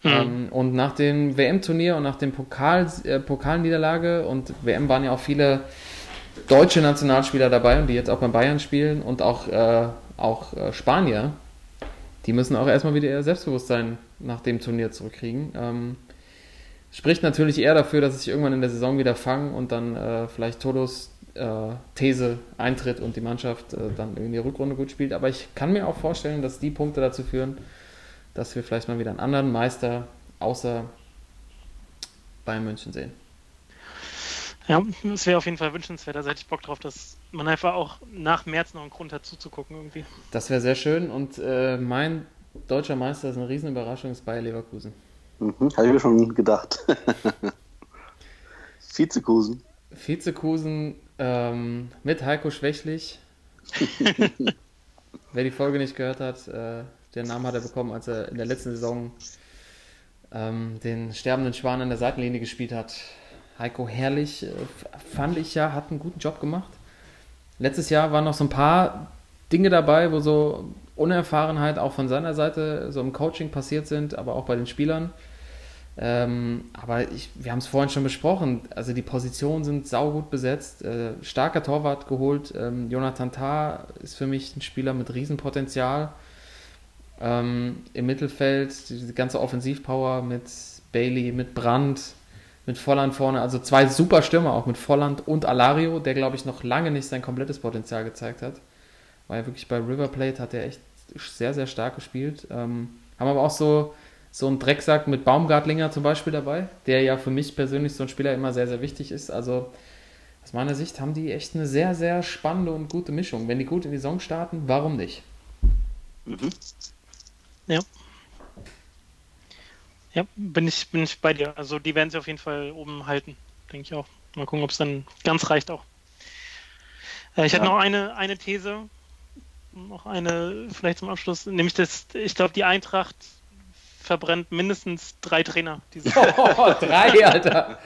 Mhm. Ähm, und nach dem WM-Turnier und nach dem Pokal, äh, Pokalniederlage und WM waren ja auch viele deutsche Nationalspieler dabei und die jetzt auch beim Bayern spielen und auch, äh, auch äh, Spanier die müssen auch erstmal wieder ihr Selbstbewusstsein nach dem Turnier zurückkriegen. Ähm, spricht natürlich eher dafür, dass sie sich irgendwann in der Saison wieder fangen und dann äh, vielleicht Todos äh, These eintritt und die Mannschaft äh, dann in die Rückrunde gut spielt. Aber ich kann mir auch vorstellen, dass die Punkte dazu führen, dass wir vielleicht mal wieder einen anderen Meister außer Bayern München sehen. Ja, es wäre auf jeden Fall wünschenswert. Da hätte ich Bock drauf, dass man einfach auch nach März noch einen Grund hat zuzugucken irgendwie. Das wäre sehr schön und äh, mein deutscher Meister ist eine Riesenüberraschung, ist Bayer Leverkusen. Mhm, Habe ich mir schon gedacht. [LAUGHS] Vizekusen. Vizekusen ähm, mit Heiko Schwächlich. [LAUGHS] Wer die Folge nicht gehört hat, äh, den Namen hat er bekommen, als er in der letzten Saison ähm, den sterbenden Schwan an der Seitenlinie gespielt hat. Heiko Herrlich, äh, fand ich ja, hat einen guten Job gemacht. Letztes Jahr waren noch so ein paar Dinge dabei, wo so Unerfahrenheit auch von seiner Seite so im Coaching passiert sind, aber auch bei den Spielern. Ähm, aber ich, wir haben es vorhin schon besprochen. Also die Positionen sind saugut besetzt. Äh, starker Torwart geholt. Ähm, Jonathan Tah ist für mich ein Spieler mit Riesenpotenzial. Ähm, Im Mittelfeld die ganze Offensivpower mit Bailey, mit Brandt, mit Volland vorne, also zwei super Stürmer auch mit Volland und Alario, der glaube ich noch lange nicht sein komplettes Potenzial gezeigt hat. War ja wirklich bei River Plate, hat er echt sehr, sehr stark gespielt. Ähm, haben aber auch so, so einen Drecksack mit Baumgartlinger zum Beispiel dabei, der ja für mich persönlich so ein Spieler immer sehr, sehr wichtig ist. Also aus meiner Sicht haben die echt eine sehr, sehr spannende und gute Mischung. Wenn die gut in die Saison starten, warum nicht? Ja. Ja, bin ich, bin ich bei dir. Also die werden sie auf jeden Fall oben halten, denke ich auch. Mal gucken, ob es dann ganz reicht auch. Äh, ich hatte Ja. noch eine, eine These, noch eine vielleicht zum Abschluss, nämlich dass ich glaube, die Eintracht verbrennt mindestens drei Trainer dieses. [LAUGHS] Oh, drei, Alter.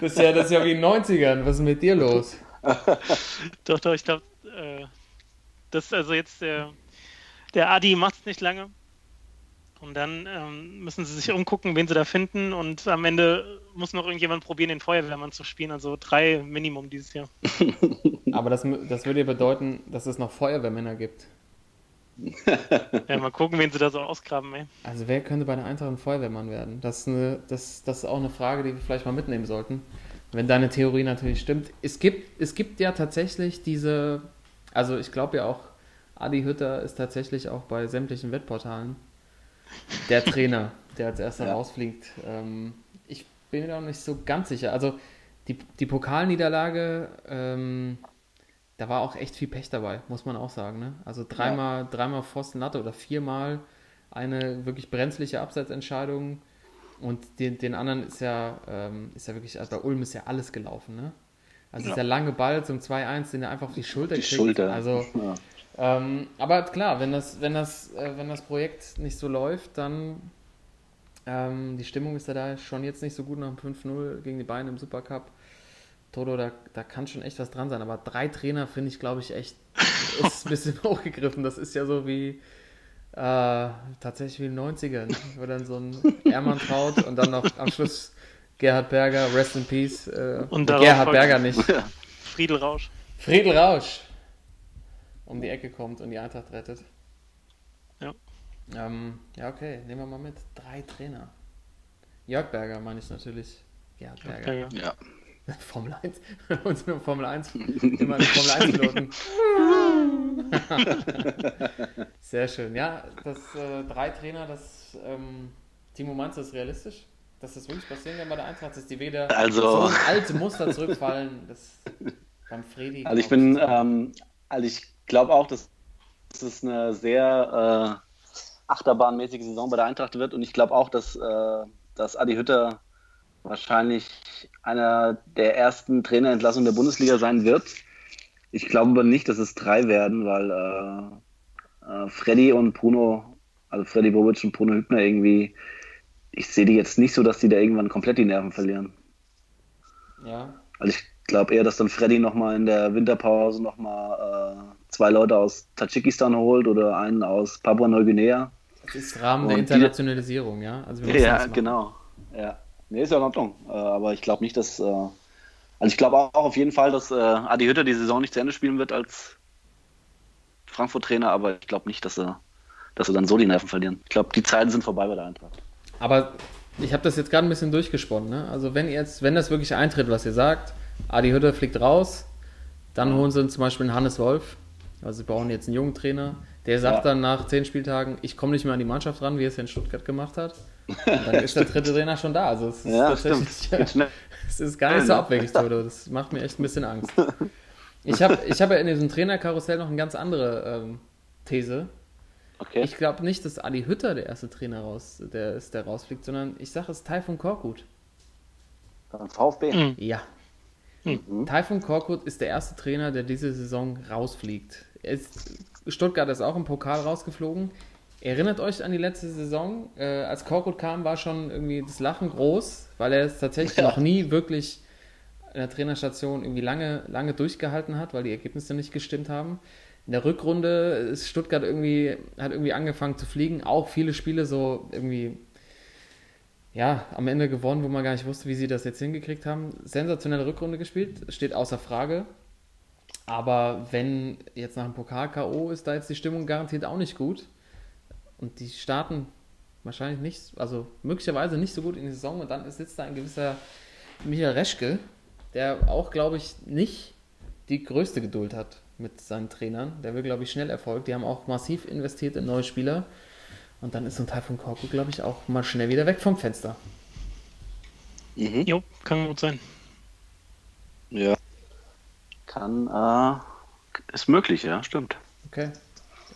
Das ist ja, das ist ja wie in den 90ern. Was ist mit dir los? [LAUGHS] Doch, doch, ich glaube, äh, das also jetzt der, der Adi macht es nicht lange. Und dann ähm, müssen sie sich umgucken, wen sie da finden. Und am Ende muss noch irgendjemand probieren, den Feuerwehrmann zu spielen. Also drei Minimum dieses Jahr. [LAUGHS] Aber das, das würde ja bedeuten, dass es noch Feuerwehrmänner gibt. [LAUGHS] Ja, mal gucken, wen sie da so ausgraben, ey. Also wer könnte bei der Eintracht ein Feuerwehrmann werden? Das ist, eine, das, das ist auch eine Frage, die wir vielleicht mal mitnehmen sollten. Wenn deine Theorie natürlich stimmt. Es gibt, es gibt ja tatsächlich diese, also ich glaube ja auch, Adi Hütter ist tatsächlich auch bei sämtlichen Wettportalen der Trainer, der als erster Ja. rausfliegt. Ähm, ich bin mir da noch nicht so ganz sicher. Also die, die Pokalniederlage, ähm, da war auch echt viel Pech dabei, muss man auch sagen. Ne? Also dreimal, dreimal Pfosten Latte oder viermal eine wirklich brenzliche Abseitsentscheidung. Und den, den anderen ist ja, ähm, ist ja wirklich, also bei Ulm ist ja alles gelaufen. Ne? Also Ja. dieser lange Ball zum 2-1, den er einfach auf die Schulter Die kriegt. Schulter. Also Ja. Ähm, aber klar, wenn das, wenn, das, äh, wenn das Projekt nicht so läuft, dann ähm, die Stimmung ist ja da schon jetzt nicht so gut nach dem 5-0 gegen die Bayern im Supercup. Toto, da, da kann schon echt was dran sein. Aber drei Trainer finde ich, glaube ich, echt ist ein bisschen [LAUGHS] hochgegriffen. Das ist ja so wie äh, tatsächlich wie in den 90ern, wo dann so ein Ermann traut und dann noch am Schluss Gerhard Berger, Rest in Peace. Äh, Und Gerhard Berger nicht. [LAUGHS] Friedel Rausch. Friedel Rausch um die Ecke kommt und die Eintracht rettet. Ja. Ähm, ja, okay, nehmen wir mal mit. Drei Trainer. Jörg Berger meine ich natürlich. Gerhard Berger. Ja, ja. [LAUGHS] Formel 1. [LAUGHS] Uns nur Formel 1. Immer eine Formel 1 Piloten. [LAUGHS] Sehr schön. Ja, das äh, drei Trainer, das ähm, Timo das ist realistisch? Dass das wirklich passieren kann bei der Eintracht, dass die wieder Also- so alte Muster zurückfallen. Das beim Fredi. Also ich bin, ähm, also ich glaube auch, dass dass es eine sehr äh, achterbahnmäßige Saison bei der Eintracht wird und ich glaube auch, dass, äh, dass Adi Hütter wahrscheinlich einer der ersten Trainerentlassungen der Bundesliga sein wird. Ich glaube aber nicht, dass es drei werden, weil äh, äh, Freddy und Bruno, also Freddy Bobic und Bruno Hübner irgendwie, ich sehe die jetzt nicht so, dass die da irgendwann komplett die Nerven verlieren. ja. Also ich glaube eher, dass dann Freddy nochmal in der Winterpause nochmal äh, zwei Leute aus Tadschikistan holt oder einen aus Papua-Neuguinea. Das ist Rahmen der Und die- Internationalisierung, ja. Also Ja, genau. Ja. Nee, ist ja in Ordnung. Äh, aber ich glaube nicht, dass. Äh, also ich glaube auch auf jeden Fall, dass äh, Adi Hütter die Saison nicht zu Ende spielen wird als Frankfurt-Trainer, aber ich glaube nicht, dass er, dass er dann so die Nerven verlieren. Ich glaube, die Zeiten sind vorbei bei der Eintracht. Aber ich habe das jetzt gerade ein bisschen durchgesponnen. Ne? Also wenn jetzt, wenn das wirklich eintritt, was ihr sagt, Adi Hütter fliegt raus, dann holen sie zum Beispiel einen Hannes Wolf. Also sie brauchen jetzt einen jungen Trainer. Der sagt Ja. dann nach zehn Spieltagen, ich komme nicht mehr an die Mannschaft ran, wie er es in Stuttgart gemacht hat. Und dann ist der dritte [LAUGHS] Trainer schon da. Also es ist Ja, tatsächlich, [LAUGHS] schnell. es ist gar nicht so abwegig, Toto. Das macht mir echt ein bisschen Angst. Ich habe ich hab ja in diesem Trainerkarussell noch eine ganz andere ähm, These. Okay. Ich glaube nicht, dass Adi Hütter der erste Trainer raus, der ist, der rausfliegt, sondern ich sage es ist Taifun Korkut. Dann VfB. Mhm. Ja. Mhm. Taifun Korkut ist der erste Trainer, der diese Saison rausfliegt. Ist, Stuttgart ist auch im Pokal rausgeflogen. Erinnert euch an die letzte Saison? Äh, als Korkut kam, war schon irgendwie das Lachen groß, weil er es tatsächlich [LAUGHS] noch nie wirklich in der Trainerstation irgendwie lange, lange durchgehalten hat, weil die Ergebnisse nicht gestimmt haben. In der Rückrunde ist Stuttgart irgendwie, hat irgendwie angefangen zu fliegen, auch viele Spiele so irgendwie ja, am Ende gewonnen, wo man gar nicht wusste, wie sie das jetzt hingekriegt haben. Sensationelle Rückrunde gespielt, steht außer Frage. Aber wenn jetzt nach dem Pokal-K.O. ist da jetzt die Stimmung garantiert auch nicht gut. Und die starten wahrscheinlich nicht, also möglicherweise nicht so gut in die Saison. Und dann sitzt da ein gewisser Michael Reschke, der auch, glaube ich, nicht die größte Geduld hat mit seinen Trainern. Der will, glaube ich, schnell Erfolg. Die haben auch massiv investiert in neue Spieler. Und dann ist so ein Teil von Korku, glaube ich, auch mal schnell wieder weg vom Fenster. Mhm. Jo, kann gut sein. Ja. Kann, äh, ist möglich, ja, stimmt. Okay.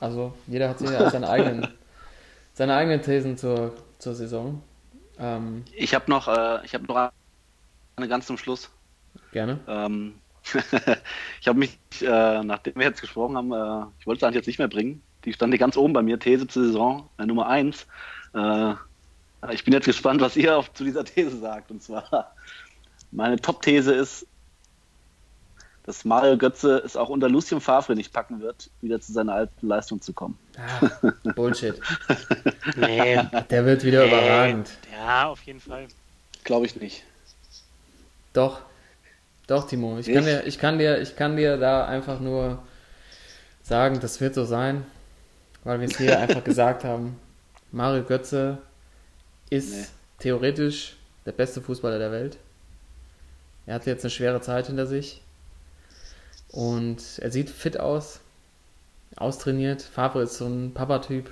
Also jeder hat seine [LAUGHS] eigenen, seine eigenen Thesen zur, zur Saison. Ähm, Ich habe noch, äh, ich habe noch eine ganz zum Schluss. gerne. Ähm, [LAUGHS] ich habe mich, äh, nachdem wir jetzt gesprochen haben, äh, ich wollte es eigentlich jetzt nicht mehr bringen. Die stand hier ganz oben bei mir, These zur Saison, äh, Nummer 1. Äh, ich bin jetzt gespannt, was ihr auf, zu dieser These sagt. Und zwar, [LAUGHS] meine Top-These ist, dass Mario Götze es auch unter Lucien Favre nicht packen wird, wieder zu seiner alten Leistung zu kommen. Ah, Bullshit. [LAUGHS] Nee. Der wird wieder überragend. Ja, auf jeden Fall. Glaube ich nicht. Doch. Doch, Timo. Ich kann, dir, ich, kann dir, ich kann dir da einfach nur sagen, das wird so sein, weil wir es hier [LAUGHS] einfach gesagt haben. Mario Götze ist Nee. theoretisch der beste Fußballer der Welt. Er hat jetzt eine schwere Zeit hinter sich. Und er sieht fit aus, austrainiert. Favre ist so ein Papa-Typ.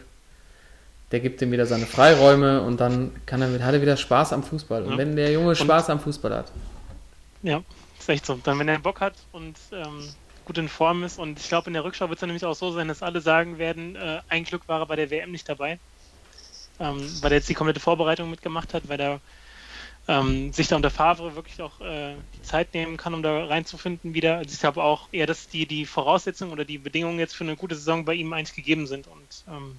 Der gibt ihm wieder seine Freiräume und dann kann er, hat er wieder Spaß am Fußball. Und Ja. wenn der Junge Spaß am Fußball hat, Ja, ist echt so. Dann, wenn er Bock hat und ähm, gut in Form ist und ich glaube, in der Rückschau wird es nämlich auch so sein, dass alle sagen werden, äh, ein Glück war er bei der WM nicht dabei, ähm, weil er jetzt die komplette Vorbereitung mitgemacht hat, weil er ähm, sich da unter Favre wirklich auch äh, die Zeit nehmen kann, um da reinzufinden wieder. Also ich glaube auch eher, dass die, die Voraussetzungen oder die Bedingungen jetzt für eine gute Saison bei ihm eigentlich gegeben sind und ähm,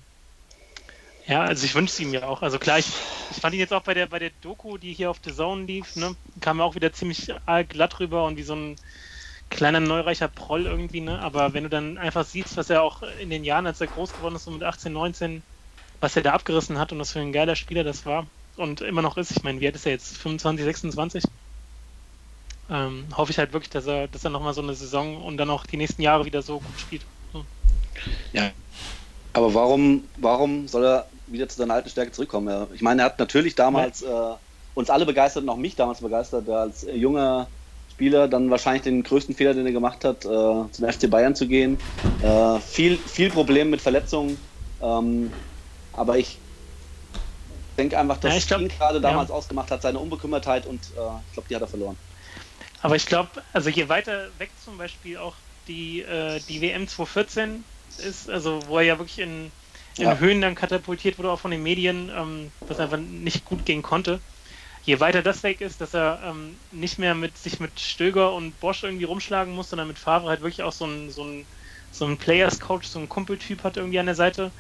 ja, also ich wünsche es ihm ja auch. Also klar, ich, ich fand ihn jetzt auch bei der bei der Doku, die hier auf The Zone lief, ne, kam er auch wieder ziemlich glatt rüber und wie so ein kleiner neureicher Proll irgendwie, ne? Aber wenn du dann einfach siehst, was er auch in den Jahren, als er groß geworden ist, so mit 18, 19, was er da abgerissen hat und was für ein geiler Spieler das war und immer noch ist, ich meine, wie alt ist er jetzt? 25, 26? Ähm, hoffe ich halt wirklich, dass er, dass er nochmal so eine Saison und dann auch die nächsten Jahre wieder so gut spielt. So. Ja. Aber warum, warum soll er wieder zu seiner alten Stärke zurückkommen? Ich meine, er hat natürlich damals äh, uns alle begeistert und auch mich damals begeistert, als junger Spieler dann wahrscheinlich den größten Fehler, den er gemacht hat, äh, zum FC Bayern zu gehen. Äh, viel, viel Problem mit Verletzungen. Ähm, aber ich denke einfach, dass Ja, glaub- ihn gerade damals ja. ausgemacht hat, seine Unbekümmertheit und äh, ich glaube, die hat er verloren. Aber ich glaube, also je weiter weg zum Beispiel auch die, äh, die WM 2014 ist, also wo er ja wirklich in, in Ja. Höhen dann katapultiert wurde, auch von den Medien, ähm, was einfach nicht gut gehen konnte. Je weiter das weg ist, dass er ähm, nicht mehr mit sich mit Stöger und Bosch irgendwie rumschlagen muss, sondern mit Favre halt wirklich auch so ein, so ein, so ein Players-Coach, so ein Kumpeltyp hat irgendwie an der Seite.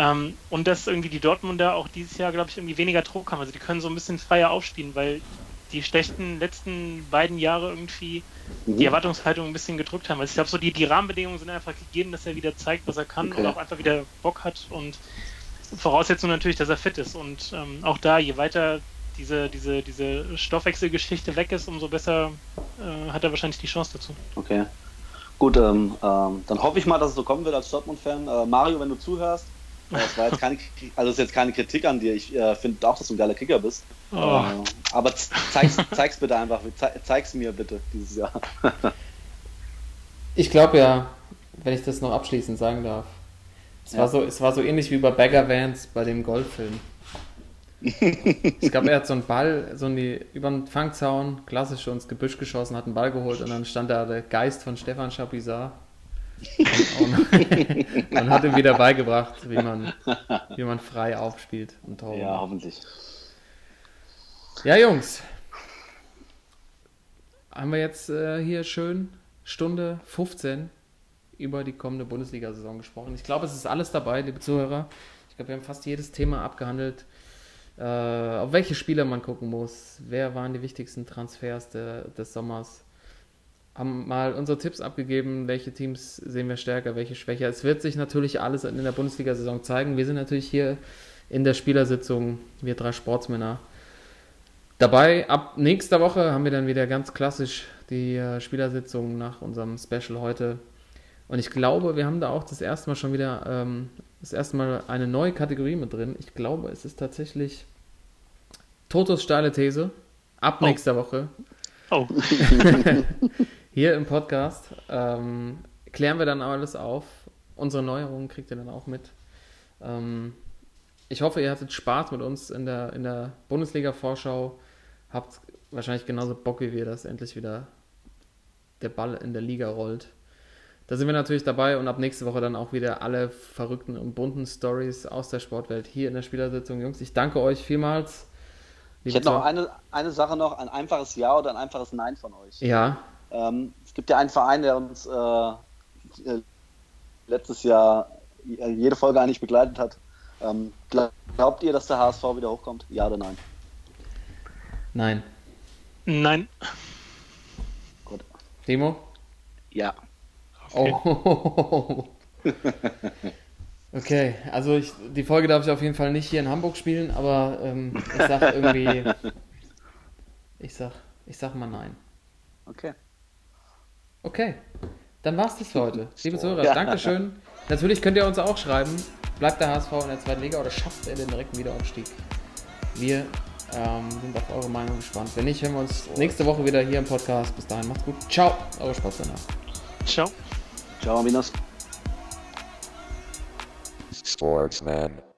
Ähm, und dass irgendwie die Dortmunder auch dieses Jahr, glaube ich, irgendwie weniger Druck haben. Also die können so ein bisschen freier aufspielen, weil die schlechten letzten beiden Jahre irgendwie Mhm. die Erwartungshaltung ein bisschen gedrückt haben. Also ich glaube, so die, die Rahmenbedingungen sind einfach gegeben, dass er wieder zeigt, was er kann Okay. und auch einfach wieder Bock hat und Voraussetzung natürlich, dass er fit ist. Und ähm, auch da, je weiter diese, diese, diese Stoffwechselgeschichte weg ist, umso besser äh, hat er wahrscheinlich die Chance dazu. Okay. Gut, ähm, ähm, dann hoffe ich mal, dass es so kommen wird als Dortmund-Fan. Äh, Mario, wenn du zuhörst, es war jetzt keine, also ist jetzt keine Kritik an dir. Ich äh, finde auch, dass du ein geiler Kicker bist. Oh. Äh, aber zeig's, zeig's bitte einfach. Zei- Zeig's mir bitte dieses Jahr. Ich glaube ja, wenn ich das noch abschließend sagen darf, es, Ja. war, so, es war so ähnlich wie bei Bagger Vance bei dem Golffilm. [LAUGHS] ich glaube, er hat so einen Ball so in die, über den Fangzaun klassisch ins Gebüsch geschossen, hat einen Ball geholt und dann stand da der Geist von Stefan Chapuisat und hat ihm wieder beigebracht, wie man, wie man frei aufspielt und Tore Ja, hoffentlich. Ja, Jungs. Haben wir jetzt äh, hier schön Stunde 15 über die kommende Bundesliga-Saison gesprochen. Ich glaube, es ist alles dabei, liebe Zuhörer. Ich glaube, wir haben fast jedes Thema abgehandelt. Äh, auf welche Spieler man gucken muss. Wer waren die wichtigsten Transfers de, des Sommers? Haben mal unsere Tipps abgegeben, welche Teams sehen wir stärker, welche schwächer. Es wird sich natürlich alles in der Bundesliga-Saison zeigen. Wir sind natürlich hier in der Spielersitzung, wir drei Sportsmänner, Dabei, ab nächster Woche haben wir dann wieder ganz klassisch die äh, Spielersitzung nach unserem Special heute. Und ich glaube, wir haben da auch das erste Mal schon wieder ähm, das erste Mal eine neue Kategorie mit drin. Ich glaube, es ist tatsächlich Totos steile These. Ab Oh. nächster Woche Oh, [LAUGHS] [LAUGHS] hier im Podcast ähm, klären wir dann alles auf. Unsere Neuerungen kriegt ihr dann auch mit. Ähm, ich hoffe, ihr hattet Spaß mit uns in der, in der Bundesliga-Vorschau. Habt wahrscheinlich genauso Bock wie wir, dass endlich wieder der Ball in der Liga rollt. Da sind wir natürlich dabei und ab nächste Woche dann auch wieder alle verrückten und bunten Stories aus der Sportwelt hier in der Spielersitzung. Jungs, ich danke euch vielmals. Ich hätte noch eine, eine Sache noch, ein einfaches Ja oder ein einfaches Nein von euch. Ja. Ähm, es gibt ja einen Verein, der uns äh, letztes Jahr jede Folge eigentlich begleitet hat. Ähm, glaubt ihr, dass der HSV wieder hochkommt? Ja oder nein? Nein. Nein. Gut. Timo? Ja. Okay. Oh. [LAUGHS] okay, also ich, die Folge darf ich auf jeden Fall nicht hier in Hamburg spielen, aber ähm, ich sag irgendwie. [LAUGHS] ich sag, ich sag mal nein. Okay. Okay. Dann war's das für heute. [LAUGHS] Liebe Zuhörer, ja. Dankeschön. Natürlich könnt ihr uns auch schreiben. Bleibt der HSV in der zweiten Liga oder schafft er den direkten Wiederaufstieg? Wir ähm, sind auf eure Meinung gespannt. Wenn nicht, hören wir uns nächste Woche wieder hier im Podcast. Bis dahin, macht's gut. Ciao, eure Sportsender. Ciao. Ciao, Minos. Sportsman.